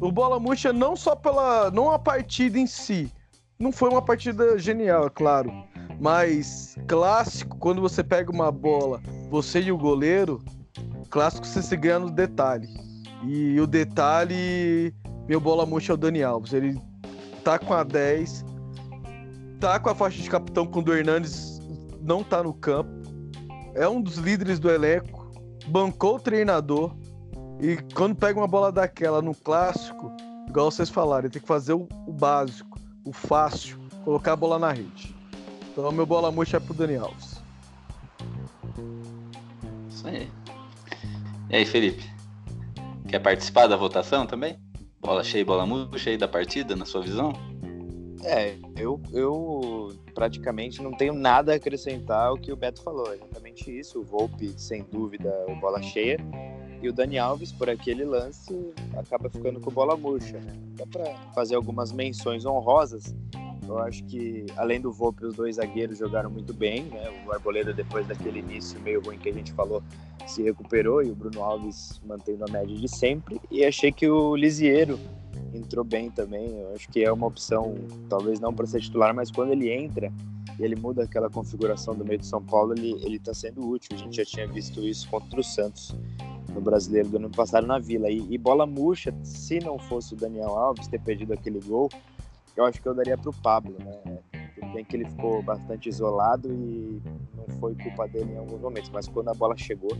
o Bola Murcha não só pela. não a partida em si. Não foi uma partida genial, é claro. Mas clássico, quando você pega uma bola, você e o goleiro, clássico você se ganha no detalhe. E o detalhe, meu bola murcha é o Dani Alves. Ele tá com a 10, tá com a faixa de capitão quando o Hernandes não tá no campo. É um dos líderes do elenco, bancou o treinador. E quando pega uma bola daquela no clássico, igual vocês falaram, tem que fazer o, o básico, o fácil, colocar a bola na rede. Então meu bola murcha é pro Dani Alves. Isso aí. E aí, Felipe? Quer participar da votação também? Bola cheia e bola murcha aí da partida, na sua visão? É, eu, eu praticamente não tenho nada a acrescentar ao que o Beto falou. É exatamente isso. O Volpe, sem dúvida, o bola cheia. E o Dani Alves, por aquele lance, acaba ficando com bola murcha. Né? Dá para fazer algumas menções honrosas. Eu acho que, além do Volpe, os dois zagueiros jogaram muito bem. Né? O Arboleda, depois daquele início meio ruim que a gente falou, se recuperou. E o Bruno Alves mantendo a média de sempre. E achei que o Lisieiro entrou bem também. Eu acho que é uma opção, talvez não para ser titular, mas quando ele entra e ele muda aquela configuração do meio de São Paulo, ele, ele tá sendo útil. A gente já tinha visto isso contra o Santos no brasileiro do ano passado na Vila. E, e bola murcha, se não fosse o Daniel Alves ter perdido aquele gol, eu acho que eu daria para o Pablo, né? Tudo bem que ele ficou bastante isolado e não foi culpa dele em alguns momentos, mas quando a bola chegou,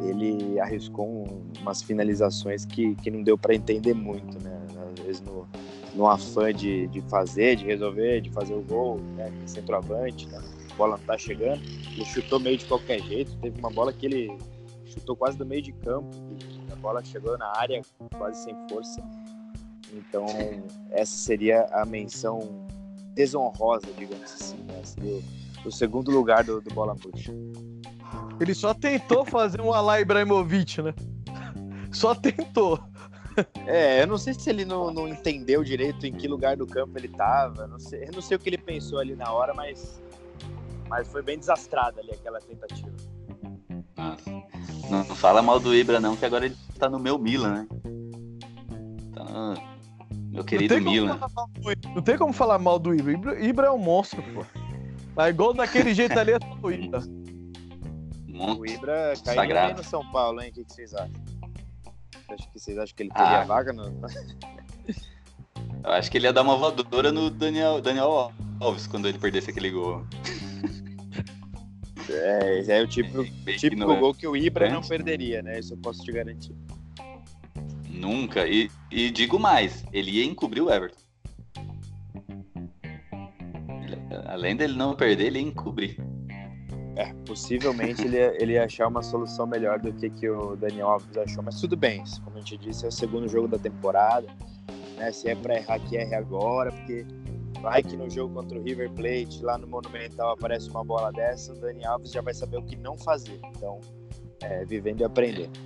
ele arriscou um, umas finalizações que, que não deu para entender muito, né? Às vezes no, no afã de, de fazer, de resolver, de fazer o gol, né? Centroavante, né? a bola não tá chegando, ele chutou meio de qualquer jeito. Teve uma bola que ele chutou quase do meio de campo, a bola chegou na área quase sem força. Então, essa seria a menção desonrosa, digamos assim, né? Seria o, o segundo lugar do, do Bola Murcha. Ele só tentou fazer um Alá Ibrahimovic, né? Só tentou. É, eu não sei se ele não, não entendeu direito em que lugar do campo ele tava. Não sei, eu não sei o que ele pensou ali na hora, mas, mas foi bem desastrada ali aquela tentativa. Nossa. Não, não fala mal do Ibra, não, que agora ele tá no meu Milan, né? Tá no meu querido não, Milan. não tem como falar mal do Ibra. Ibra, Ibra é um monstro, pô. Mas igual daquele jeito ali é só o Ibra. O Monte. Ibra caiu Sagrado. bem no São Paulo, hein? O que, que vocês acham? Acho que vocês acham que ele teria Ah. vaga no. Eu acho que ele ia dar uma voadora no Daniel, Daniel Alves quando ele perdesse aquele gol. É, esse é o tipo, Bem típico ignorante. gol que o Ibra não Antes. perderia, né? Isso eu posso te garantir. Nunca. E, e digo mais, ele ia encobrir o Everton. Ele- além dele não perder, ele ia encobrir. É, possivelmente ele ia, ele ia achar uma solução melhor do que, que o Daniel Alves achou, mas tudo bem, como a gente disse, é o segundo jogo da temporada, né? Se é pra errar, que erre agora, porque vai que no jogo contra o River Plate, lá no Monumental, aparece uma bola dessa, o Dani Alves já vai saber o que não fazer. Então, é, vivendo e aprendendo.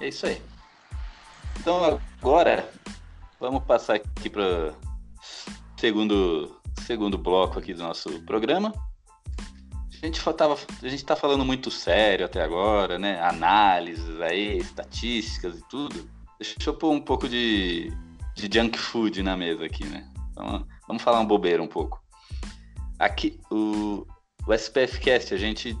É isso aí. Então agora vamos passar aqui para segundo segundo bloco aqui do nosso programa. A gente tava, a gente está falando muito sério até agora, né? Análises aí, estatísticas e tudo. Deixa eu pôr um pouco de de junk food na mesa aqui, né? Então, vamos falar um bobeira um pouco. Aqui, o, o SPF Cast, a gente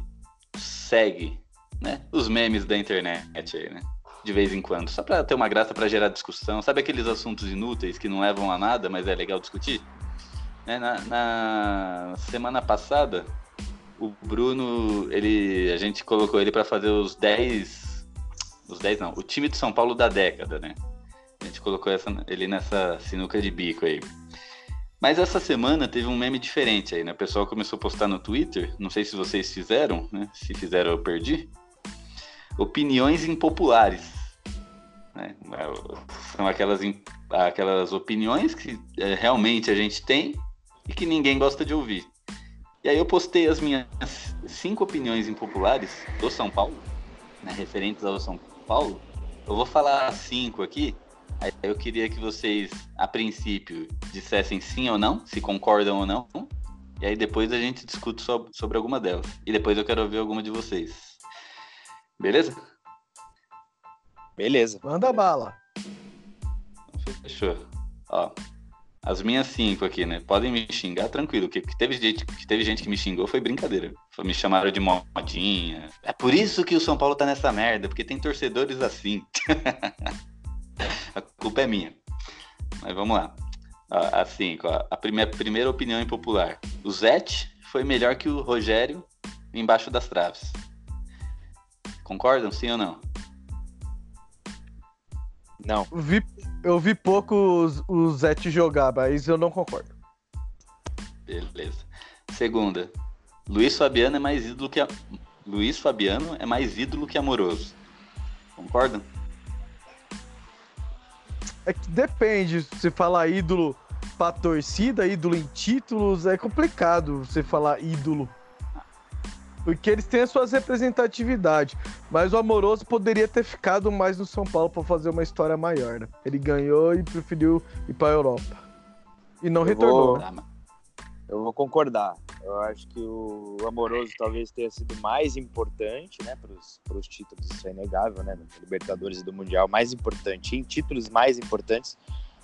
segue, né? Os memes da internet aí, né? De vez em quando, só para ter uma graça para gerar discussão. Sabe aqueles assuntos inúteis que não levam a nada, mas é legal discutir? Né? Na, na semana passada, o Bruno, ele, a gente colocou ele para fazer os 10, os 10 não, o time de São Paulo da década, né? A gente colocou essa, ele nessa sinuca de bico aí. Mas essa semana teve um meme diferente aí, né? O pessoal começou a postar no Twitter, não sei se vocês fizeram, né? Se fizeram eu perdi. Opiniões impopulares. Né? São aquelas, aquelas opiniões que é, realmente a gente tem e que ninguém gosta de ouvir. E aí eu postei as minhas cinco opiniões impopulares do São Paulo, né, referentes ao São Paulo. Eu vou falar cinco aqui. Eu queria que vocês, a princípio, dissessem sim ou não, se concordam ou não. E aí depois a gente discute sobre, sobre alguma delas. E depois eu quero ouvir alguma de vocês. Beleza? Beleza. Manda bala. Fechou. Ó, as minhas cinco aqui, né? Podem me xingar tranquilo. Que, que, teve gente, que teve gente que me xingou foi brincadeira. Me chamaram de modinha. É por isso que o São Paulo tá nessa merda, porque tem torcedores assim. a culpa é minha. Mas vamos lá. A cinco, a primeira, primeira opinião impopular. O Zete foi melhor que o Rogério embaixo das traves. Concordam, sim ou não? Não. Vi, eu vi pouco o Zete jogar, mas eu não concordo. Beleza. Segunda. Luiz Fabiano é mais ídolo que a... Luiz Fabiano é mais ídolo que amoroso. Concordam? É que depende. Se falar ídolo pra torcida, ídolo em títulos, é complicado você falar ídolo. Porque eles têm as suas representatividades. Mas o Amoroso poderia ter ficado mais no São Paulo para fazer uma história maior. Né? Ele ganhou e preferiu ir para Europa. E não eu retornou. Vou... Eu vou concordar. Eu acho que o Amoroso talvez tenha sido mais importante, né, para os títulos, isso é inegável, né, no Libertadores e do Mundial, mais importante, em títulos mais importantes,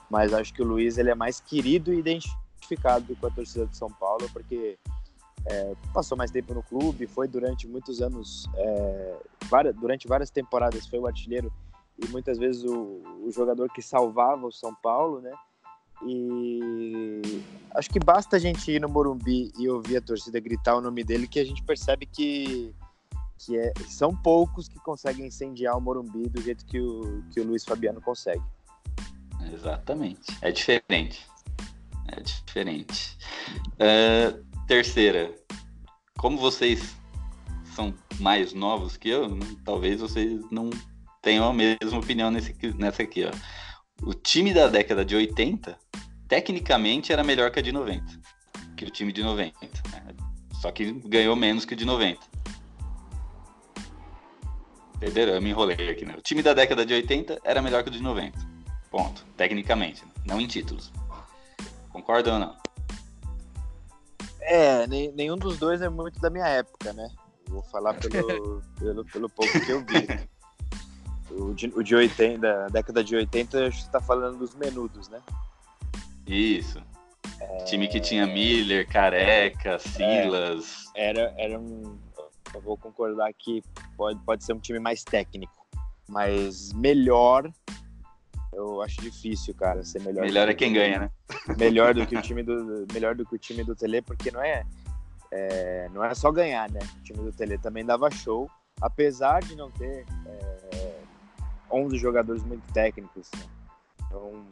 mas acho que o Luiz ele é mais querido e identificado com a torcida de São Paulo, porque é, passou mais tempo no clube, foi durante muitos anos, é, várias, durante várias temporadas foi o artilheiro e muitas vezes o, o, jogador que salvava o São Paulo, né? E acho que basta a gente ir no Morumbi e ouvir a torcida gritar o nome dele que a gente percebe que, que é, são poucos que conseguem incendiar o Morumbi do jeito que o, que o Luiz Fabiano consegue. Exatamente. É diferente. É diferente. Uh, Terceira, como vocês são mais novos que eu, talvez vocês não tenham a mesma opinião nesse, nessa aqui, ó. O time da década de 80, tecnicamente, era melhor que a de 90. Que o time de 90. Né? Só que ganhou menos que o de 90. Entenderam? Eu me enrolei aqui, né? O time da década de 80 era melhor que o de 90. Ponto. Tecnicamente, não em títulos. Concordam ou não? É, nenhum dos dois é muito da minha época, né? Vou falar pelo, pelo, pelo pouco que eu vi. O de, o de 80, da década de 80, a gente tá falando dos menudos, né? Isso. É... Time que tinha Miller, Careca, é. Silas. É, era, era um. Eu vou concordar que pode, pode ser um time mais técnico. Mas melhor eu acho difícil, cara, ser melhor. Melhor é quem ganha, né? Melhor do que o time do melhor do que o time do Tele, porque não é, é não é só ganhar, né? O time do Tele também dava show, apesar de não ter é, 11 jogadores muito técnicos. Né? Então,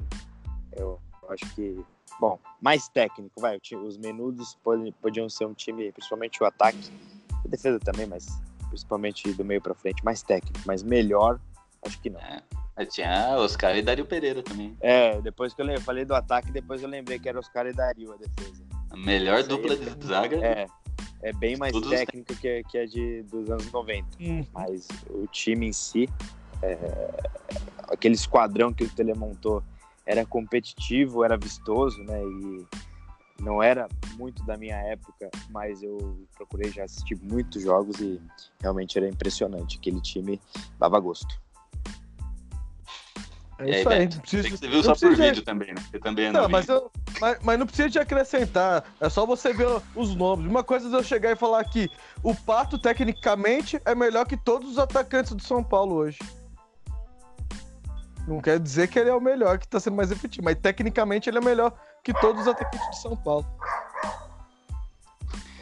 eu acho que bom, mais técnico, vai. Os menudos podiam ser um time, principalmente o ataque, a defesa também, mas principalmente do meio para frente, mais técnico, mas melhor, acho que não. É. Tinha Oscar e Dario Pereira também. É, depois que eu falei do ataque, depois eu lembrei que era Oscar e Dario a defesa. A melhor dupla é, de zaga. É, é bem mais técnica que, que a de, dos anos 90. Hum. Mas o time em si, é, aquele esquadrão que o Tele montou era competitivo, era vistoso, né? E não era muito da minha época, mas eu procurei já assistir muitos jogos e realmente era impressionante. Aquele time dava gosto. É isso aí. aí. Precisa, você viu só por de... vídeo também, né? Você também é não, mas, eu, mas, mas, não precisa de acrescentar. É só você ver os nomes. Uma coisa é eu chegar e falar que o Pato, tecnicamente, é melhor que todos os atacantes do São Paulo hoje. Não quer dizer que ele é o melhor, que tá sendo mais efetivo, mas tecnicamente ele é melhor que todos os atacantes de São Paulo.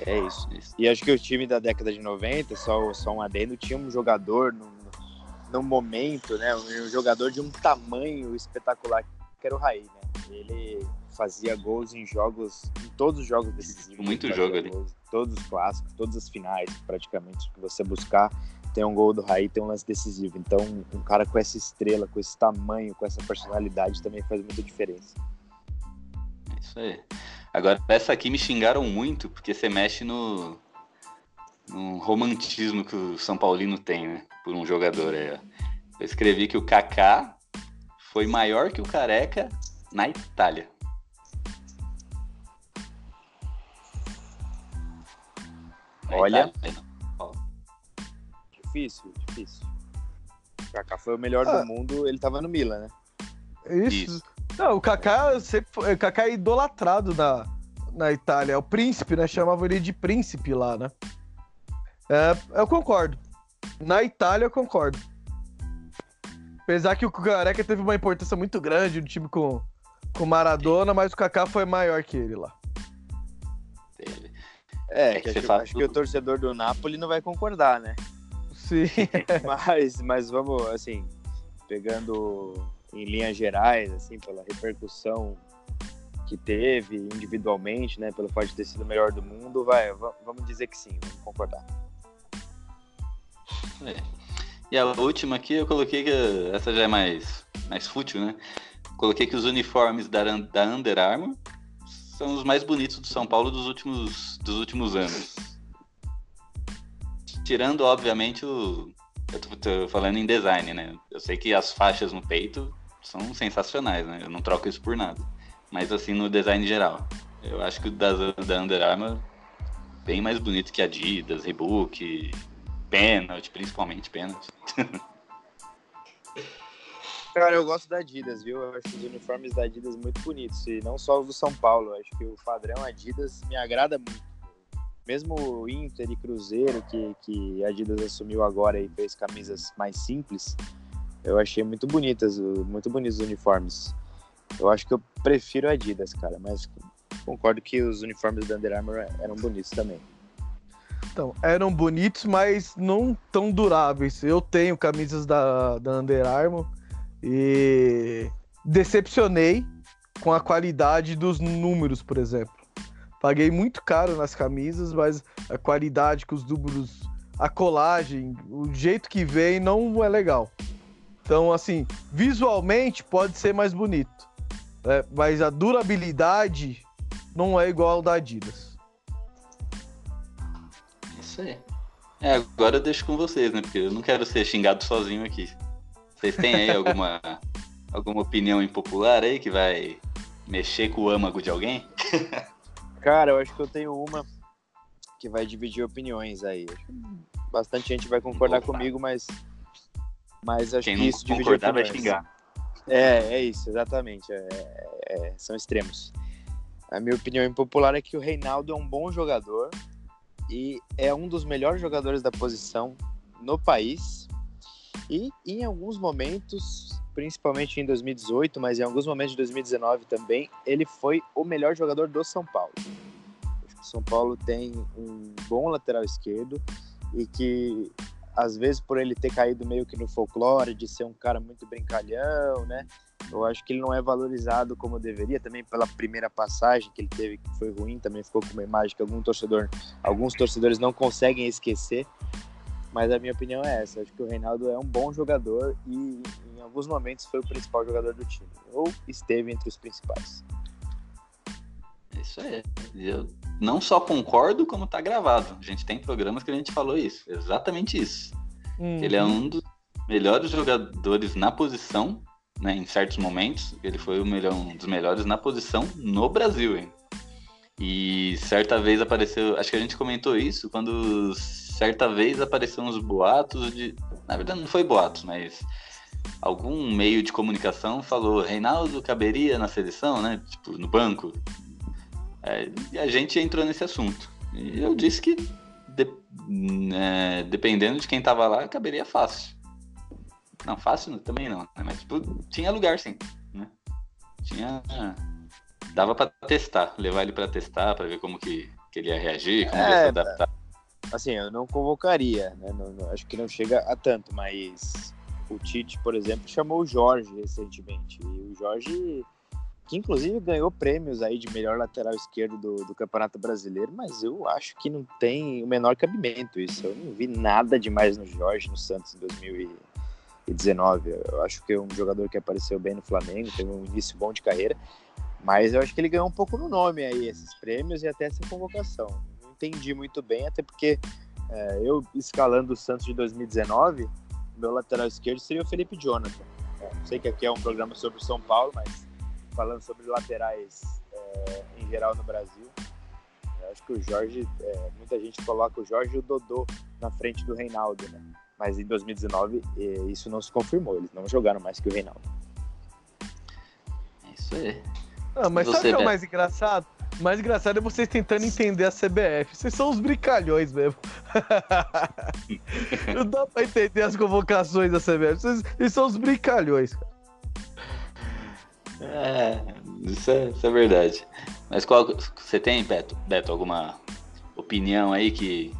É isso. E acho que o time da década de 90, só, só um adendo, tinha um jogador no, no momento, né? Um jogador de um tamanho espetacular, que era o Raí, né? Ele fazia gols em jogos, em todos os jogos decisivos. Muito jogo ali. todos os clássicos, todas as finais, praticamente, que você buscar, tem um gol do Raí, tem um lance decisivo. Então, um cara com essa estrela, com esse tamanho, com essa personalidade também faz muita diferença. Isso aí. Agora, essa aqui me xingaram muito, porque você mexe no, no romantismo que o São Paulino tem, né? Por um jogador aí, ó. Eu escrevi que o Kaká foi maior que o Careca na Itália. Olha. Itália, difícil, difícil. O Kaká foi o melhor ah. do mundo, ele tava no Milan, né? Isso. Isso. Não, o Kaká sempre foi, o Kaká é idolatrado na, na Itália. É o príncipe, né? Chamavam ele de príncipe lá, né? É, eu concordo. Na Itália eu concordo. Apesar que o Careca teve uma importância muito grande no time com com Maradona, mas o Kaká foi maior que ele lá. É, é que acho, acho que o torcedor do Napoli não vai concordar, né? Sim. mas, mas vamos, assim, pegando em linhas gerais, assim, pela repercussão que teve individualmente, né, pelo fato de ter sido o melhor do mundo, vai, vamos dizer que sim, vamos concordar. É. E a última aqui eu coloquei que essa já é mais, mais fútil, né? Coloquei que os uniformes da, da Under Armour são os mais bonitos do São Paulo dos últimos, dos últimos anos. Tirando, obviamente, o. Eu tô, tô falando em design, né? Eu sei que as faixas no peito são sensacionais, né? Eu não troco isso por nada. Mas assim, no design geral. Eu acho que o da, da Under Armour bem mais bonito que Adidas, Reebok, Pênalti, principalmente pênalti. Cara, eu gosto da Adidas, viu? Eu acho os uniformes da Adidas muito bonitos. E não só os do São Paulo. Eu acho que o padrão Adidas me agrada muito. Mesmo o Inter e Cruzeiro, que, que a Adidas assumiu agora e fez camisas mais simples, eu achei muito bonitas, muito bonitos os uniformes. Eu acho que eu prefiro Adidas, cara, mas concordo que os uniformes da Under Armour eram bonitos também. Então, eram bonitos, mas não tão duráveis. Eu tenho camisas da, da Under Armour e decepcionei com a qualidade dos números, por exemplo. Paguei muito caro nas camisas, mas a qualidade que os números, a colagem, o jeito que vem não é legal. Então, assim, visualmente pode ser mais bonito, né? mas a durabilidade não é igual ao da Adidas. Isso aí. É, agora eu deixo com vocês, né? Porque eu não quero ser xingado sozinho aqui. Vocês têm aí alguma, alguma opinião impopular aí que vai mexer com o âmago de alguém? Cara, eu acho que eu tenho uma que vai dividir opiniões aí. Bastante gente vai concordar Opa. comigo, mas mas acho Quem que isso divide concordar vai xingar. É, é isso, exatamente. É, é, são extremos. A minha opinião impopular é que o Reinaldo é um bom jogador e é um dos melhores jogadores da posição no país. E em alguns momentos, principalmente em 2018, mas em alguns momentos de 2019 também, ele foi o melhor jogador do São Paulo. Acho que o São Paulo tem um bom lateral esquerdo e que às vezes por ele ter caído meio que no folclore, de ser um cara muito brincalhão, né? Eu acho que ele não é valorizado como deveria, também pela primeira passagem que ele teve, que foi ruim, também ficou com uma imagem que algum torcedor, alguns torcedores não conseguem esquecer. Mas a minha opinião é essa, acho que o Reinaldo é um bom jogador e alguns momentos foi o principal jogador do time, ou esteve entre os principais. É isso aí. Eu não só concordo, como tá gravado. A gente tem programas que a gente falou isso. Exatamente isso. Uhum. Ele é um, do, melhores jogadores na posição, né, em certos momentos. Ele foi o melhor, um dos melhores na posição no Brasil, hein? E certa vez apareceu, acho que a gente comentou isso, quando certa vez apareceram uns boatos de. Na verdade, não foi boatos, mas algum meio de comunicação falou Reinaldo caberia na seleção, né? Tipo, no banco. É, e a gente entrou nesse assunto. E eu disse que de, é, dependendo de quem tava lá, caberia fácil. Não, fácil também não, né? mas tipo, tinha lugar sim. Né? Tinha. Dava para testar, levar ele para testar, para ver como que, que, ele ia reagir, como é, ele ia se adaptar. Assim, eu não convocaria, né? Não, não, acho que não chega a tanto, mas o Tite, por exemplo, chamou o Jorge recentemente. E o Jorge, que inclusive ganhou prêmios aí de melhor lateral esquerdo do, do Campeonato Brasileiro, mas eu acho que não tem o menor cabimento isso. Eu não vi nada demais no Jorge, no Santos em 2019. Eu acho que é um jogador que apareceu bem no Flamengo, teve um início bom de carreira, mas eu acho que ele ganhou um pouco no nome aí, esses prêmios e até essa convocação. Não entendi muito bem, até porque é, eu escalando o Santos de 2019 meu lateral esquerdo seria o Felipe Jonathan. É, sei que aqui é um programa sobre o São Paulo, mas falando sobre laterais é, em geral no Brasil, acho que o Jorge, é, muita gente coloca o Jorge e o Dodô na frente do Reinaldo, né? Mas em 2019 é, isso não se confirmou, eles não jogaram mais que o Reinaldo. É isso aí. Ah, mas sabe o que é o mais engraçado? O mais engraçado é vocês tentando entender a CBF. Vocês são os brincalhões mesmo. Não dá pra entender as convocações da CBF. Vocês, vocês são os brincalhões. É, isso é, isso é verdade. Mas qual você tem, Beto, Beto, alguma opinião aí que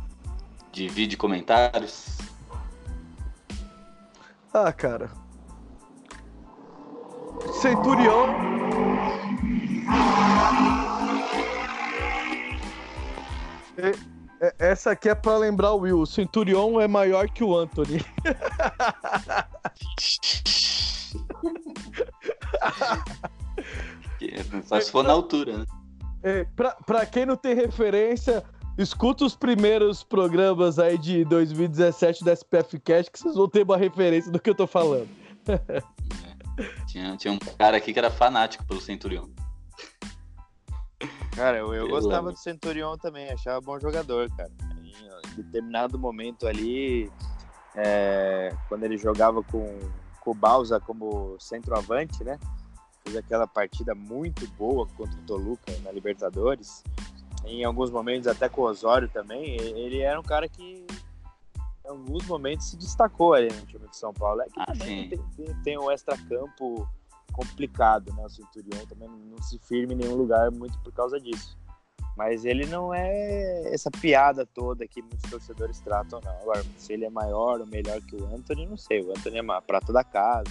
divide comentários? Ah, cara. Centurião essa aqui é pra lembrar o Will. O Centurion é maior que o Anthony. Só se for na altura, né? É, pra, pra quem não tem referência, escuta os primeiros programas aí de 2017 da SPF Cash que vocês vão ter uma referência do que eu tô falando. É. Tinha, tinha um cara aqui que era fanático pelo Centurion. Cara, eu, eu gostava do Centurion também, achava bom jogador, cara. Em determinado momento ali, é, quando ele jogava com, com o Balsa como centroavante, né? Fez aquela partida muito boa contra o Toluca na Libertadores. Em alguns momentos até com o Osório também. Ele era um cara que em alguns momentos se destacou ali no time de São Paulo. É que ah, também tem, tem, tem um extra-campo complicado, né? O Centurion também não se firme em nenhum lugar muito por causa disso. Mas ele não é essa piada toda que muitos torcedores tratam, não. Agora, se ele é maior ou melhor que o Anthony, não sei. O Anthony é uma prata da casa,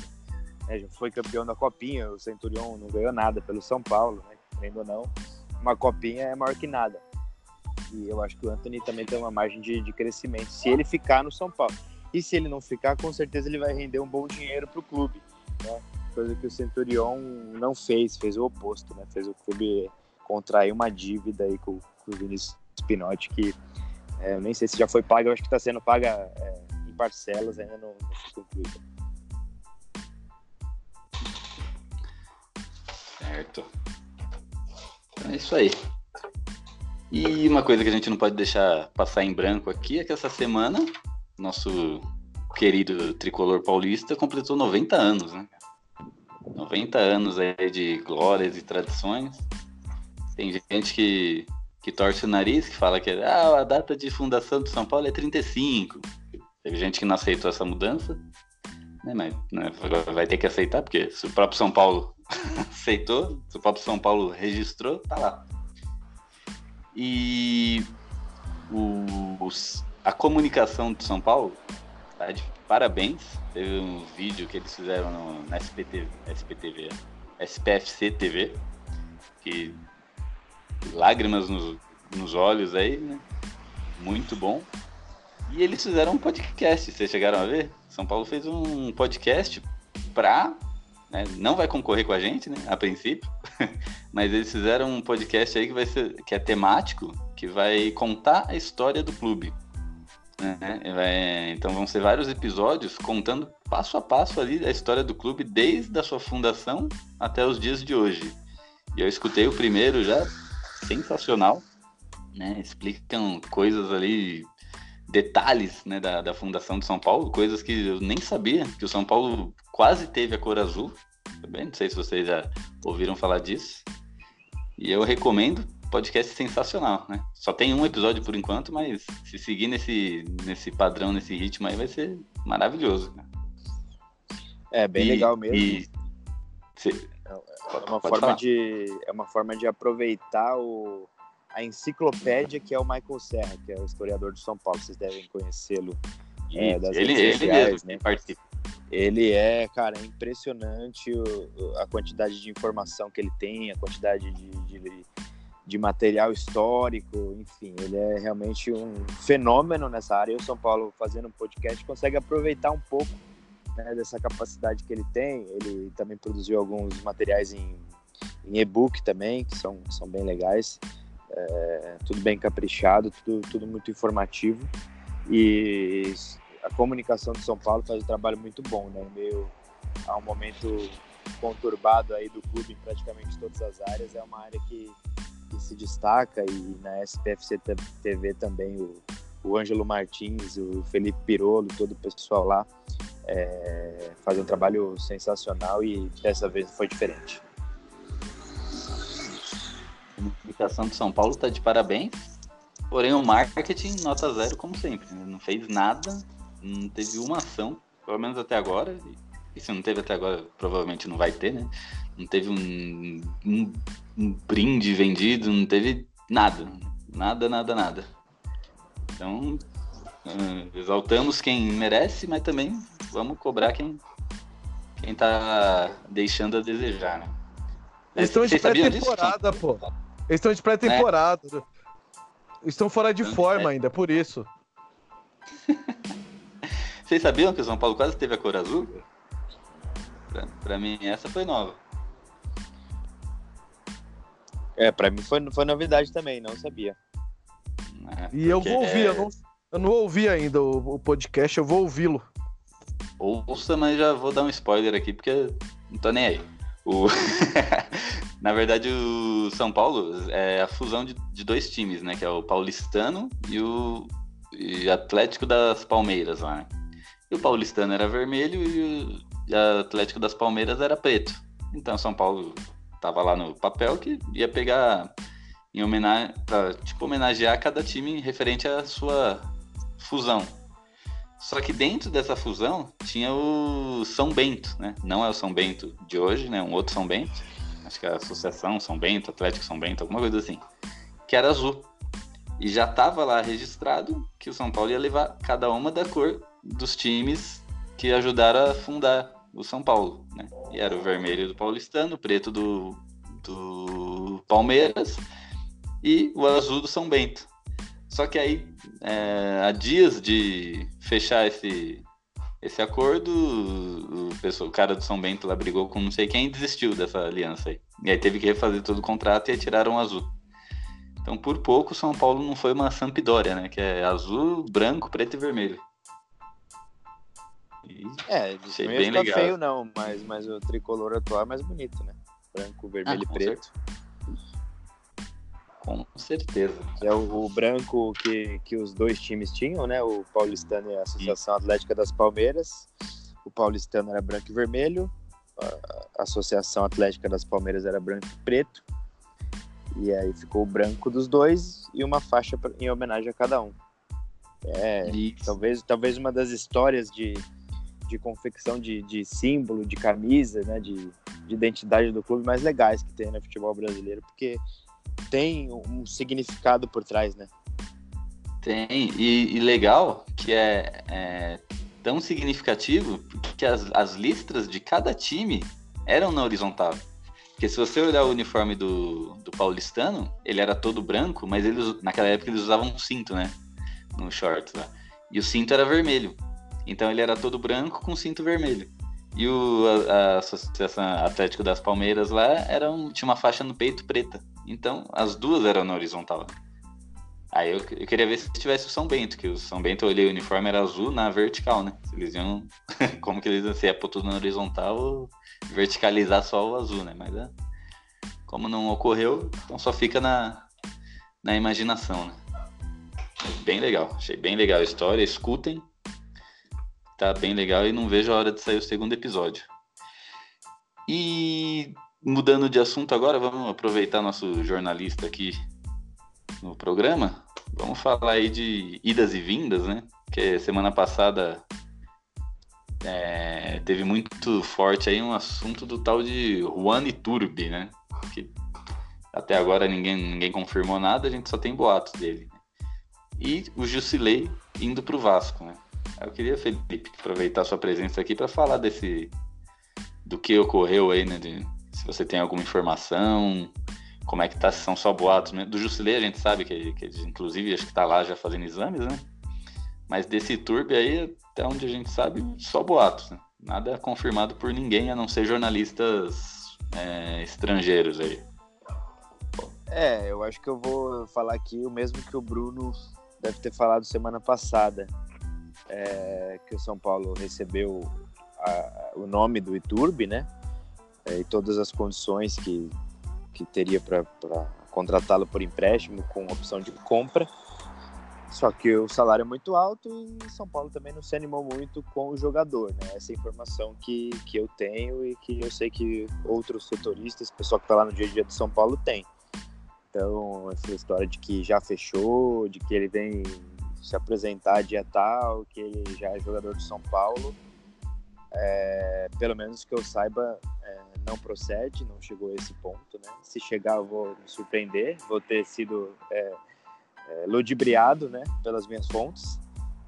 né? já foi campeão da Copinha. O Centurion não ganhou nada pelo São Paulo, né? Querendo ou não, uma Copinha é maior que nada. E eu acho que o Anthony também tem uma margem de, de crescimento se ele ficar no São Paulo. E se ele não ficar, com certeza ele vai render um bom dinheiro para o clube. Né? Coisa que o Centurion não fez, fez o oposto, né? Fez o clube contrair uma dívida aí com, com o Vinícius Pinotti, que é, eu nem sei se já foi paga, eu acho que está sendo paga é, em parcelas, ainda não, concluída. Certo. Então é isso aí. E uma coisa que a gente não pode deixar passar em branco aqui é que essa semana nosso querido tricolor paulista completou 90 anos, né? 90 anos aí de glórias e tradições. Tem gente que, que torce o nariz, que fala que ah, a data de fundação do São Paulo é 35. Teve gente que não aceitou essa mudança, né, mas né, vai ter que aceitar, porque se o próprio São Paulo aceitou, se o próprio São Paulo registrou, tá lá. E os, a comunicação de São Paulo tá de parabéns. Teve um vídeo que eles fizeram no, na SPTV, SPTV, SPFC TV, que lágrimas nos, nos olhos aí, né? Muito bom. E eles fizeram um podcast, vocês chegaram a ver? São Paulo fez um podcast pra. Né, não vai concorrer com a gente, né? A princípio. Mas eles fizeram um podcast aí que vai ser. que é temático, que vai contar a história do clube. Vai, então vão ser vários episódios contando passo a passo ali a história do clube desde a sua fundação até os dias de hoje. E eu escutei o primeiro já, sensacional, né? Explicam coisas ali, detalhes né, da, da fundação de São Paulo, coisas que eu nem sabia, que o São Paulo quase teve a cor azul. Também não sei se vocês já ouviram falar disso. E eu recomendo, podcast sensacional, né? Só tem um episódio por enquanto, mas se seguir nesse, nesse padrão, nesse ritmo aí, vai ser maravilhoso. Né? É, bem E- legal mesmo. E... Cê- É uma, Pode forma falar. de, é uma forma de aproveitar o, a enciclopédia que é o Michael Serra, que é o historiador de São Paulo. Vocês devem conhecê-lo. É, das ele, redes ele sociais, mesmo né? participa. Ele é, cara, é impressionante o- a quantidade de informação que ele tem, a quantidade de, de, de material histórico, enfim, ele é realmente um fenômeno nessa área. E o São Paulo, fazendo um podcast, consegue aproveitar um pouco né, dessa capacidade que ele tem. Ele também produziu alguns materiais em, em e-book também, que são, são bem legais. É, tudo bem caprichado, tudo, tudo muito informativo. E a comunicação de São Paulo faz um trabalho muito bom, né? Meio a um momento conturbado aí do clube em praticamente todas as áreas, é uma área que, que se destaca e na SPFC TV também o, o Ângelo Martins, o Felipe Pirolo, todo o pessoal lá é, faz um trabalho sensacional e dessa vez foi diferente. A comunicação de São Paulo está de parabéns. Porém, o marketing, nota zero, como sempre. né? Não fez nada, não teve uma ação, pelo menos até agora. E se não teve até agora, provavelmente não vai ter, né? Não teve um, um, um brinde vendido, não teve nada. Nada, nada, nada. Então, eh, exaltamos quem merece, mas também vamos cobrar quem, quem tá deixando a desejar, né? Eles estão de pré-temporada, pô. Eles estão de pré-temporada. Estão fora de Então, forma é. ainda, por isso. Vocês sabiam que o São Paulo quase teve a cor azul? Pra, pra mim, essa foi nova. É, para mim foi, foi novidade também, não sabia. né? E eu vou ouvir, é- eu, não, eu não ouvi ainda o, o podcast, eu vou ouvi-lo. Ouça, mas já vou dar um spoiler aqui, porque não tô nem aí. O... Na verdade, o São Paulo é a fusão de, de dois times, né? Que é o Paulistano e o e Atlético das Palmeiras lá, né? E o Paulistano era vermelho e o e o Atlético das Palmeiras era preto. Então, São Paulo tava lá no papel que ia pegar em homenagem, pra, tipo, homenagear cada time referente à sua fusão. Só que dentro dessa fusão tinha o São Bento, né? Não é o São Bento de hoje, né? Um outro São Bento. Acho que é a Associação São Bento, Atlético São Bento, alguma coisa assim. Que era azul. E já estava lá registrado que o São Paulo ia levar cada uma da cor dos times que ajudaram a fundar o São Paulo, né? E era o vermelho do Paulistano, o preto do, do Palmeiras e o azul do São Bento. Só que aí, é, há dias de fechar esse, esse acordo, o, o cara do São Bento lá brigou com não sei quem e desistiu dessa aliança aí. E aí teve que refazer todo o contrato e tiraram o azul. Então, por pouco, o São Paulo não foi uma Sampdoria, né? Que é azul, branco, preto e vermelho. É, Achei não ia bem ficar legal. feio não, mas, mas o tricolor atual é mais bonito, né? Branco, vermelho Ah, e preto. com certeza. É o, o branco que, que os dois times tinham, né? O Paulistano e a Associação Atlética das Palmeiras. O Paulistano era branco e vermelho. A Associação Atlética das Palmeiras era branco e preto. E aí ficou o branco dos dois e uma faixa em homenagem a cada um. É, talvez, talvez uma das histórias de, de confecção de, de símbolo, de camisa, né, de, de identidade do clube mais legais que tem no futebol brasileiro, porque tem um significado por trás, né? Tem, e, e legal que é, é tão significativo que as, as listras de cada time eram na horizontal. Porque se você olhar o uniforme do, do paulistano, ele era todo branco, mas eles, naquela época eles usavam um cinto, né? No short lá. E o cinto era vermelho. Então ele era todo branco com cinto vermelho. E o, a, a Associação Atlético das Palmeiras lá era um, tinha uma faixa no peito preta. Então as duas eram na horizontal. Aí eu, eu, queria ver se tivesse o São Bento, que o São Bento eu olhei o uniforme era azul na vertical, né? Se eles iam. como que eles iam ser? É pôr tudo na horizontal ou verticalizar só o azul, né? Mas é, como não ocorreu, então só fica na, na imaginação, né? Bem legal, achei bem legal a história. Escutem, tá bem legal e não vejo a hora de sair o segundo episódio. E mudando de assunto agora, vamos aproveitar nosso jornalista aqui no programa. Vamos falar aí de idas e vindas, né? Que semana passada é, teve muito forte aí um assunto do tal de Juan Iturbe, né? Que até agora ninguém, ninguém confirmou nada, a gente só tem boatos dele. E o Jusilei indo para o Vasco, né? Eu queria, Felipe, aproveitar sua presença aqui para falar desse do que ocorreu aí, né? De, se você tem alguma informação, como é que tá, se são só boatos. Né? Do Jusilei a gente sabe que, que inclusive, acho que tá lá já fazendo exames, né? Mas desse Turbi aí, até onde a gente sabe, só boatos, né? Nada confirmado por ninguém, a não ser jornalistas é, estrangeiros aí. É, eu acho que eu vou falar aqui o mesmo que o Bruno deve ter falado semana passada. É, que o São Paulo recebeu a, o nome do Iturbe, né? É, e todas as condições que, que teria para contratá-lo por empréstimo com opção de compra. Só que o salário é muito alto e São Paulo também não se animou muito com o jogador, né? Essa é informação que, que eu tenho e que eu sei que outros setoristas, pessoal que está lá no dia a dia de São Paulo tem. Então, essa história de que já fechou, de que ele vem se apresentar dia tal, que ele já é jogador de São Paulo, é, pelo menos que eu saiba, é, não procede, não chegou a esse ponto, né? Se chegar, eu vou me surpreender, vou ter sido é, é, ludibriado, né, pelas minhas fontes,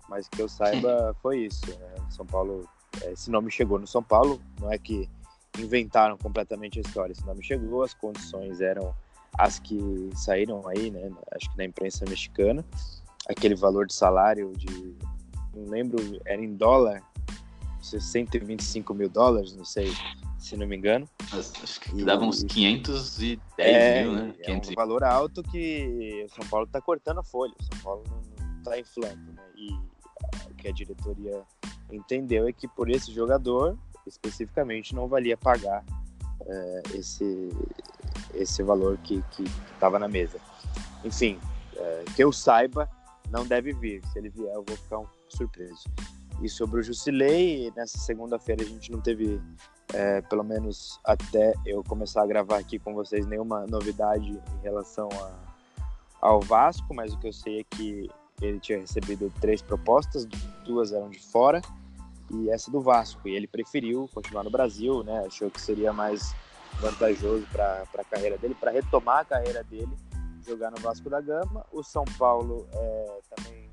mas que eu saiba foi isso. Né? São Paulo, é, esse nome chegou no São Paulo, não é que inventaram completamente a história, esse nome chegou, as condições eram as que saíram aí, né, acho que na imprensa mexicana, aquele valor de salário de, não lembro, era em dólar, 125 mil dólares, não sei, se não me engano. Acho que dava uns 510 é, mil, né? É um valor alto que o São Paulo está cortando a folha, o São Paulo não está inflando, né? E o que a diretoria entendeu é que por esse jogador, especificamente, não valia pagar é, esse, esse valor que estava na mesa. Enfim, é, que eu saiba, não deve vir. Se ele vier, eu vou ficar um surpreso. E sobre o Jusilei, nessa segunda-feira a gente não teve, é, pelo menos até eu começar a gravar aqui com vocês, nenhuma novidade em relação a, ao Vasco, mas o que eu sei é que ele tinha recebido três propostas, duas eram de fora e essa do Vasco. E ele preferiu continuar no Brasil, né? Achou que seria mais vantajoso para a carreira dele, para retomar a carreira dele, jogar no Vasco da Gama. O São Paulo é, também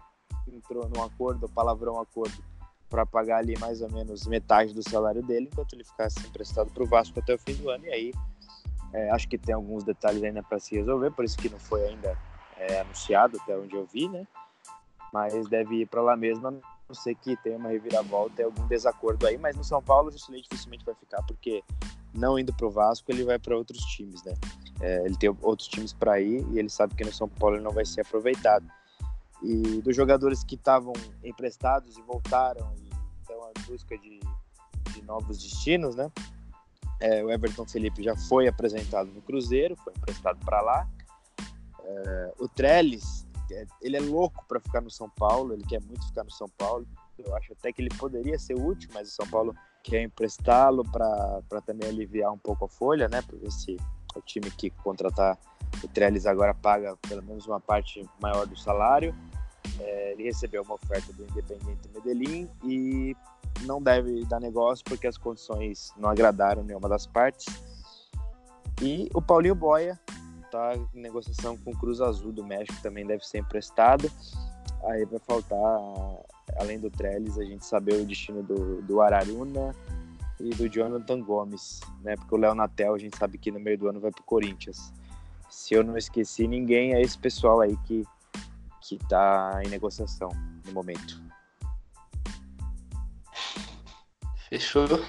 entrou num acordo, palavrão acordo, para pagar ali mais ou menos metade do salário dele, enquanto ele ficasse emprestado para o Vasco até o fim do ano. E aí, é, acho que tem alguns detalhes ainda para se resolver, por isso que não foi ainda é, anunciado até onde eu vi, né? Mas deve ir para lá mesmo, a não ser que tenha uma reviravolta algum desacordo aí. Mas no São Paulo, o dificilmente vai ficar, porque não indo para o Vasco, ele vai para outros times, né? É, ele tem outros times para ir e ele sabe que no São Paulo ele não vai ser aproveitado. E dos jogadores que estavam emprestados e voltaram e estão em busca de, de novos destinos, né? É, o Everton Felipe já foi apresentado no Cruzeiro, foi emprestado para lá. É, o Trellis, é, ele é louco para ficar no São Paulo, ele quer muito ficar no São Paulo. Eu acho até que ele poderia ser útil, mas o São Paulo quer emprestá-lo para também aliviar um pouco a folha, né? Porque se o time que contratar o Trellis agora paga pelo menos uma parte maior do salário. É, ele recebeu uma oferta do Independente Medellín e não deve dar negócio porque as condições não agradaram nenhuma das partes. E o Paulinho Boia está em negociação com o Cruz Azul do México, também deve ser emprestado. Aí vai faltar, além do Trellis, a gente saber o destino do, do Araruna e do Jonathan Gomes, né? Porque o Léo Natel a gente sabe que no meio do ano vai para o Corinthians. Se eu não esqueci ninguém, é esse pessoal aí que que está em negociação no momento. Fechou.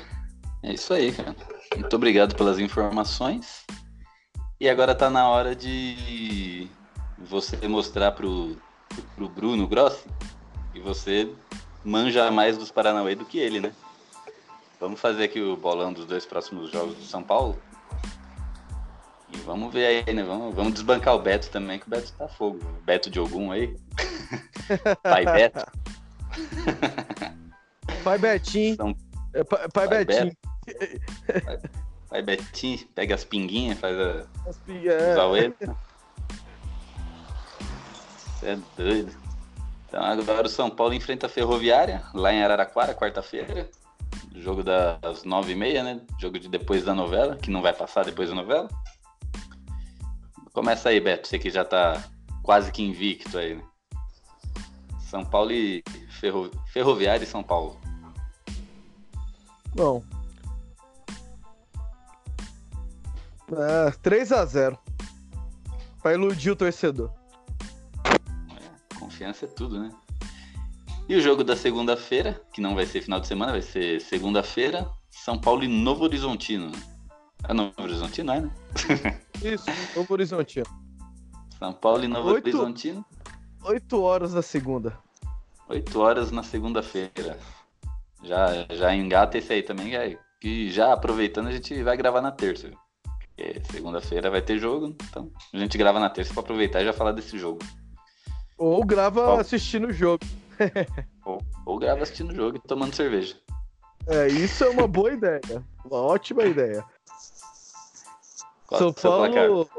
É isso aí, cara. Muito obrigado pelas informações. E agora está na hora de você mostrar pro, pro Bruno Grossi que você manja mais dos Paranauê do que ele, né? Vamos fazer aqui o bolão dos dois próximos jogos do São Paulo. E vamos ver aí, né? Vamos, vamos desbancar o Beto também, que o Beto tá fogo. Beto de algum aí. Pai Beto. Pai Betinho. São- É, pai, pai Pai Betinho. Pai Betinho, pega as pinguinhas, faz a, As pi- é. Você é doido. Então agora o São Paulo enfrenta a Ferroviária, lá em Araraquara, quarta-feira. Jogo das nove e meia, né? Jogo de depois da novela, que não vai passar depois da novela. Começa aí, Beto, você que já tá quase que invicto aí, né? São Paulo e Ferro... Ferroviária e São Paulo. Bom. É, 3x0. Pra iludir o torcedor. Confiança é tudo, né? E o jogo da segunda-feira, que não vai ser final de semana, vai ser segunda-feira, São Paulo e Novo Horizontino. É Novo Horizontino, é, né? Isso, Novo Horizontino. São Paulo e Novo Oito. Horizontino, 8 horas da segunda. 8 horas na segunda-feira. Já, já engata esse aí também, que é- que já aproveitando a gente vai gravar na terça. Segunda-feira vai ter jogo, então a gente grava na terça pra aproveitar e já falar desse jogo. Ou grava Ó. assistindo o jogo. Ou, ou grava assistindo o jogo e tomando cerveja. É, isso é uma boa ideia. Uma ótima ideia. Qual São é? Paulo.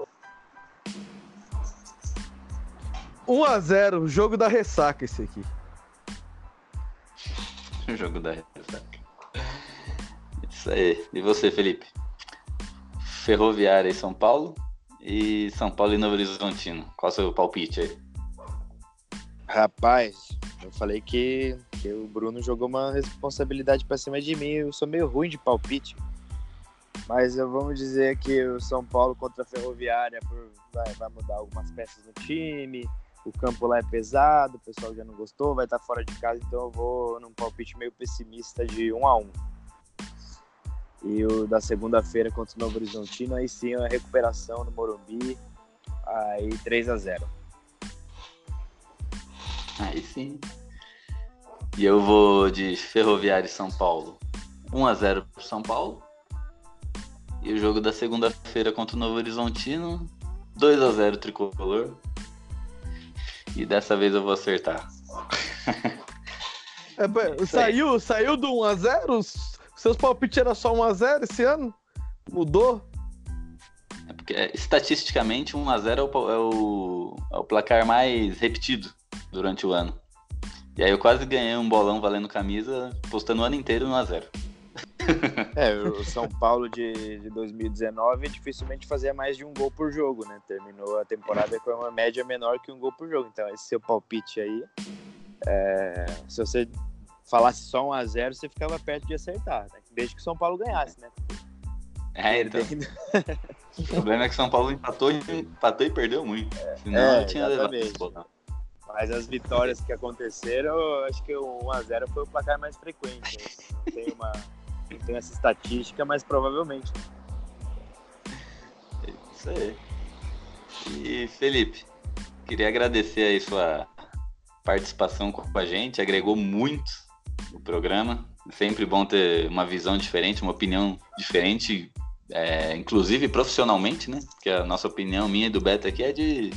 1x0, jogo da ressaca esse aqui. Jogo da ressaca. Isso aí. E você, Felipe? Ferroviária e São Paulo e São Paulo e Novo Horizontino. Qual é o seu palpite aí? Rapaz, eu falei que, que o Bruno jogou uma responsabilidade pra cima de mim. Eu sou meio ruim de palpite. Mas eu vamos dizer que o São Paulo contra a Ferroviária vai, vai mudar algumas peças no time. O campo lá é pesado, o pessoal já não gostou, vai estar fora de casa, então eu vou num palpite meio pessimista de 1 a 1 E o da segunda-feira contra o Novo Horizontino, aí sim a recuperação no Morumbi, aí 3 a 0 Aí sim. E eu vou de Ferroviária e São Paulo. 1x0 pro São Paulo. E o jogo da segunda-feira contra o Novo Horizontino. 2x0 tricolor. E dessa vez eu vou acertar. É, saiu, saiu do 1x0? Os seus palpites eram só 1x0 esse ano? Mudou? É porque é, estatisticamente 1x0 é o, é, o, é o placar mais repetido durante o ano. E aí eu quase ganhei um bolão valendo camisa, postando o ano inteiro 1x0. É, o São Paulo de, de 2019 dificilmente fazia mais de um gol por jogo, né? Terminou a temporada com uma média menor que um gol por jogo. Então, esse seu palpite aí, é, se você falasse só 1 a 0 você ficava perto de acertar, né? Desde que o São Paulo ganhasse, né? É, então. O problema é que São Paulo empatou, e- empatou e perdeu muito. Senão É, eu tinha levado exatamente. esse bolão. Mas as vitórias que aconteceram, acho que o 1 a 0 foi o placar mais frequente. Não tem uma não tem essa estatística, mas provavelmente. Isso aí. E Felipe, queria agradecer aí sua participação com a gente, agregou muito o programa. É sempre bom ter uma visão diferente, uma opinião diferente, é, inclusive profissionalmente, né? Porque a nossa opinião, minha e do Beto aqui, é de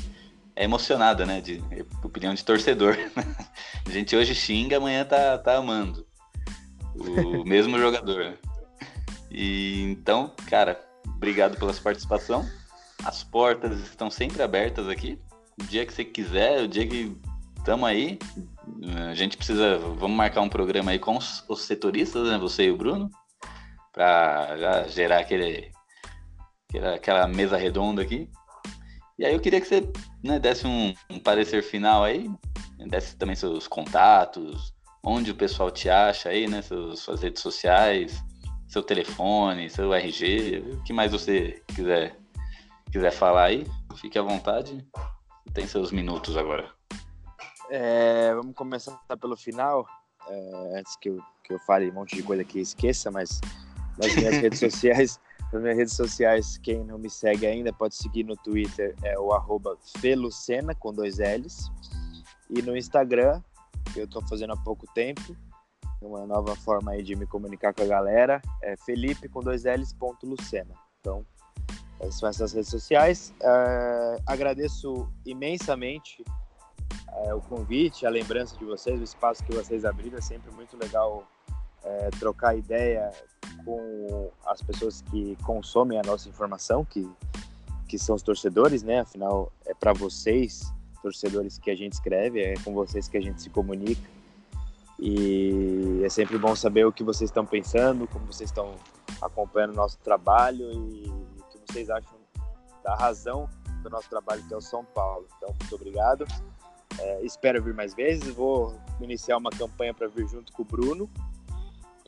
é emocionada, né? De é opinião de torcedor. A gente hoje xinga, amanhã tá, tá amando o mesmo jogador. né? E então, cara, obrigado pela sua participação. As portas estão sempre abertas aqui. O dia que você quiser, o dia que estamos aí, a gente precisa. Vamos marcar um programa aí com os, os setoristas, né? Você e o Bruno, para já gerar aquele, aquela, aquela mesa redonda aqui. E aí eu queria que você né, desse um, um parecer final aí, desse também seus contatos, onde o pessoal te acha aí, né? Seus, suas redes sociais, seu telefone, seu RG, o que mais você quiser quiser falar aí, fique à vontade. Tem seus minutos agora. É, vamos começar pelo final. É, antes que eu, que eu fale um monte de coisa que esqueça, mas nas minhas redes sociais, Nas minhas redes sociais, quem não me segue ainda pode seguir no Twitter, é o arroba Felucena, com dois L's. E no Instagram, que eu estou fazendo há pouco tempo, uma nova forma aí de me comunicar com a galera, é Felipe com dois L's ponto Lucena. Então, essas são essas redes sociais. Uh, agradeço imensamente uh, o convite, a lembrança de vocês, o espaço que vocês abriram. É sempre muito legal uh, trocar ideia com as pessoas que consomem a nossa informação, que, que são os torcedores, né? Afinal, é para vocês, torcedores, que a gente escreve, é com vocês que a gente se comunica. E é sempre bom saber o que vocês estão pensando, como vocês estão acompanhando o nosso trabalho e o que vocês acham da razão do nosso trabalho, que é o São Paulo. Então, muito obrigado. É, espero vir mais vezes. Vou iniciar uma campanha para vir junto com o Bruno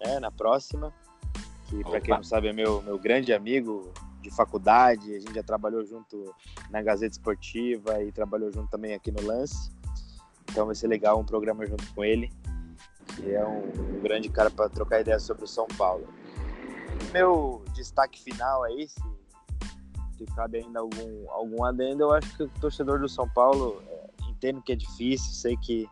né, na próxima. Que, para quem não sabe, é meu, meu grande amigo de faculdade. A gente já trabalhou junto na Gazeta Esportiva e trabalhou junto também aqui no Lance. Então vai ser legal um programa junto com ele que é um, um grande cara para trocar ideias sobre o São Paulo. Meu destaque final aí, se, se cabe ainda algum, algum adendo, eu acho que o torcedor do São Paulo, é, entendo que é difícil, sei que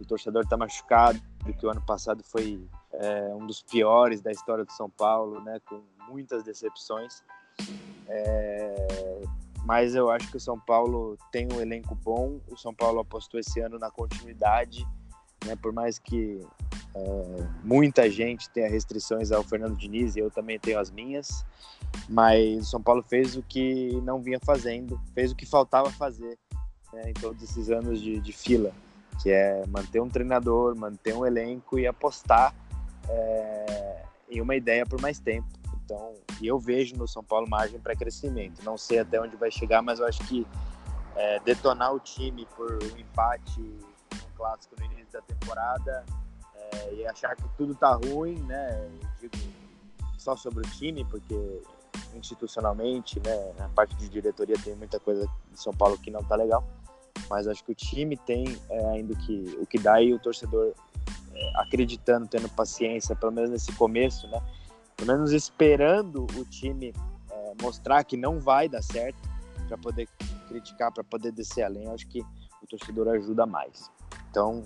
o torcedor está machucado, porque o ano passado foi é, um dos piores da história do São Paulo, né, com muitas decepções. É, mas eu acho que o São Paulo tem um elenco bom. O São Paulo apostou esse ano na continuidade né? Por mais que é, muita gente tenha restrições ao Fernando Diniz e eu também tenho as minhas, mas o São Paulo fez o que não vinha fazendo, fez o que faltava fazer né, em todos esses anos de, de, fila, que é manter um treinador, manter um elenco e apostar é, em uma ideia por mais tempo. Então, eu vejo no São Paulo margem para crescimento. Não sei até onde vai chegar, mas eu acho que é, detonar o time por um empate clássico no início da temporada é, e achar que tudo tá ruim, né? Digo só sobre o time, porque institucionalmente, né, na parte de diretoria tem muita coisa de São Paulo que não tá legal, mas acho que o time tem é, ainda que o que dá e o torcedor acreditando, tendo paciência, pelo menos nesse começo, né? Pelo menos esperando o time é, mostrar que não vai dar certo para poder criticar, para poder descer além. Acho que o torcedor ajuda mais. Então,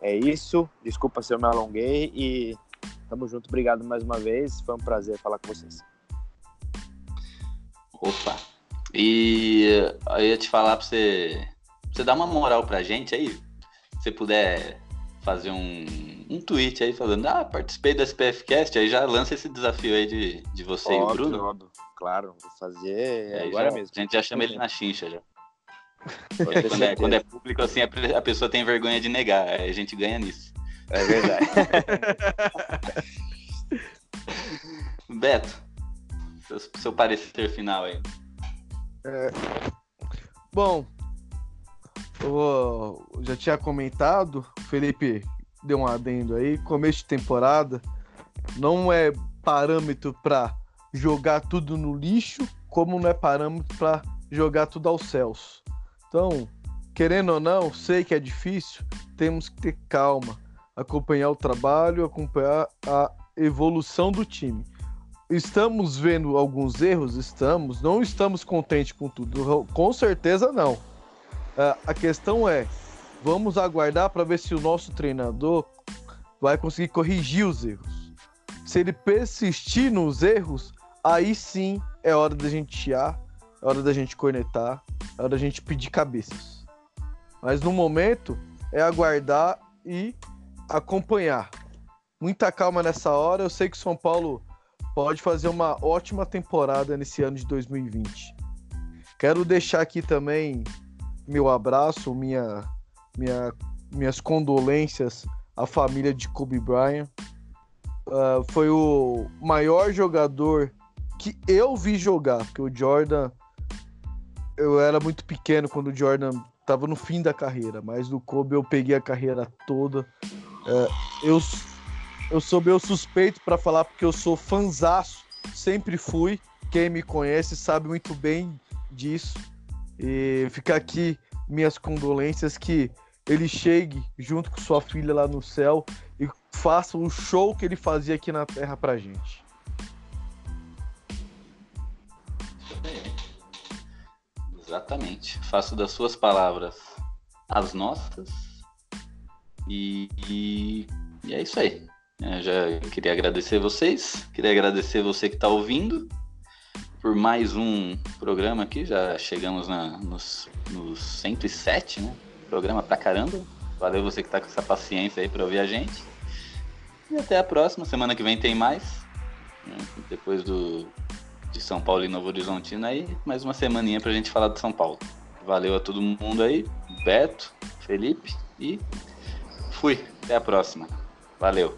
é isso. Desculpa se eu me alonguei e tamo junto. Obrigado mais uma vez. Foi um prazer falar com vocês. Opa. E eu ia te falar pra você, você dar uma moral pra gente aí. Se você puder fazer um, um tweet aí falando, ah, participei do SPFcast, aí já lança esse desafio aí de, de você óbvio, e o Bruno. Óbvio. Claro, vou fazer é, agora já, mesmo. A gente já chama ele na chincha já. É, quando, é, quando, é, público, assim, a, pessoa tem vergonha de negar. A gente ganha nisso. É verdade. Beto, seu, seu, parecer final aí. É, bom, eu já tinha comentado, o Felipe deu um adendo aí, começo de temporada não é parâmetro para jogar tudo no lixo, como não é parâmetro para jogar tudo aos céus. Então, querendo ou não, sei que é difícil, temos que ter calma, acompanhar o trabalho, acompanhar a evolução do time. Estamos vendo alguns erros? Estamos. Não estamos contentes com tudo? Com certeza não. Uh, a questão é, vamos aguardar para ver se o nosso treinador vai conseguir corrigir os erros. Se ele persistir nos erros, aí sim é hora da gente chiar, é hora da gente cornetar, é hora da gente pedir cabeças. Mas no momento é aguardar e acompanhar. Muita calma nessa hora. Eu sei que o São Paulo pode fazer uma ótima temporada nesse ano de 2020. Quero deixar aqui também meu abraço, minha, minha, minhas condolências à família de Kobe Bryant. Uh, foi o maior jogador que eu vi jogar, porque o Jordan eu era muito pequeno quando o Jordan estava no fim da carreira, mas no Kobe eu peguei a carreira toda. É, eu, eu sou meu suspeito para falar porque eu sou fanzaço, sempre fui. Quem me conhece sabe muito bem disso. E ficar aqui minhas condolências que ele chegue junto com sua filha lá no céu e faça o show que ele fazia aqui na terra pra gente. Exatamente. Faço das suas palavras as nossas. E, e, e é isso aí. Eu já queria agradecer vocês, queria agradecer você que está ouvindo por mais um programa aqui. Já chegamos na, nos, nos 107, né? Programa pra caramba. Valeu você que tá com essa paciência aí para ouvir a gente. E até a próxima. Semana que vem tem mais. Né? Depois do, de São Paulo e Novo Horizontino aí, mais uma semaninha pra gente falar de São Paulo. Valeu a todo mundo aí. Beto, Felipe e fui. Até a próxima. Valeu.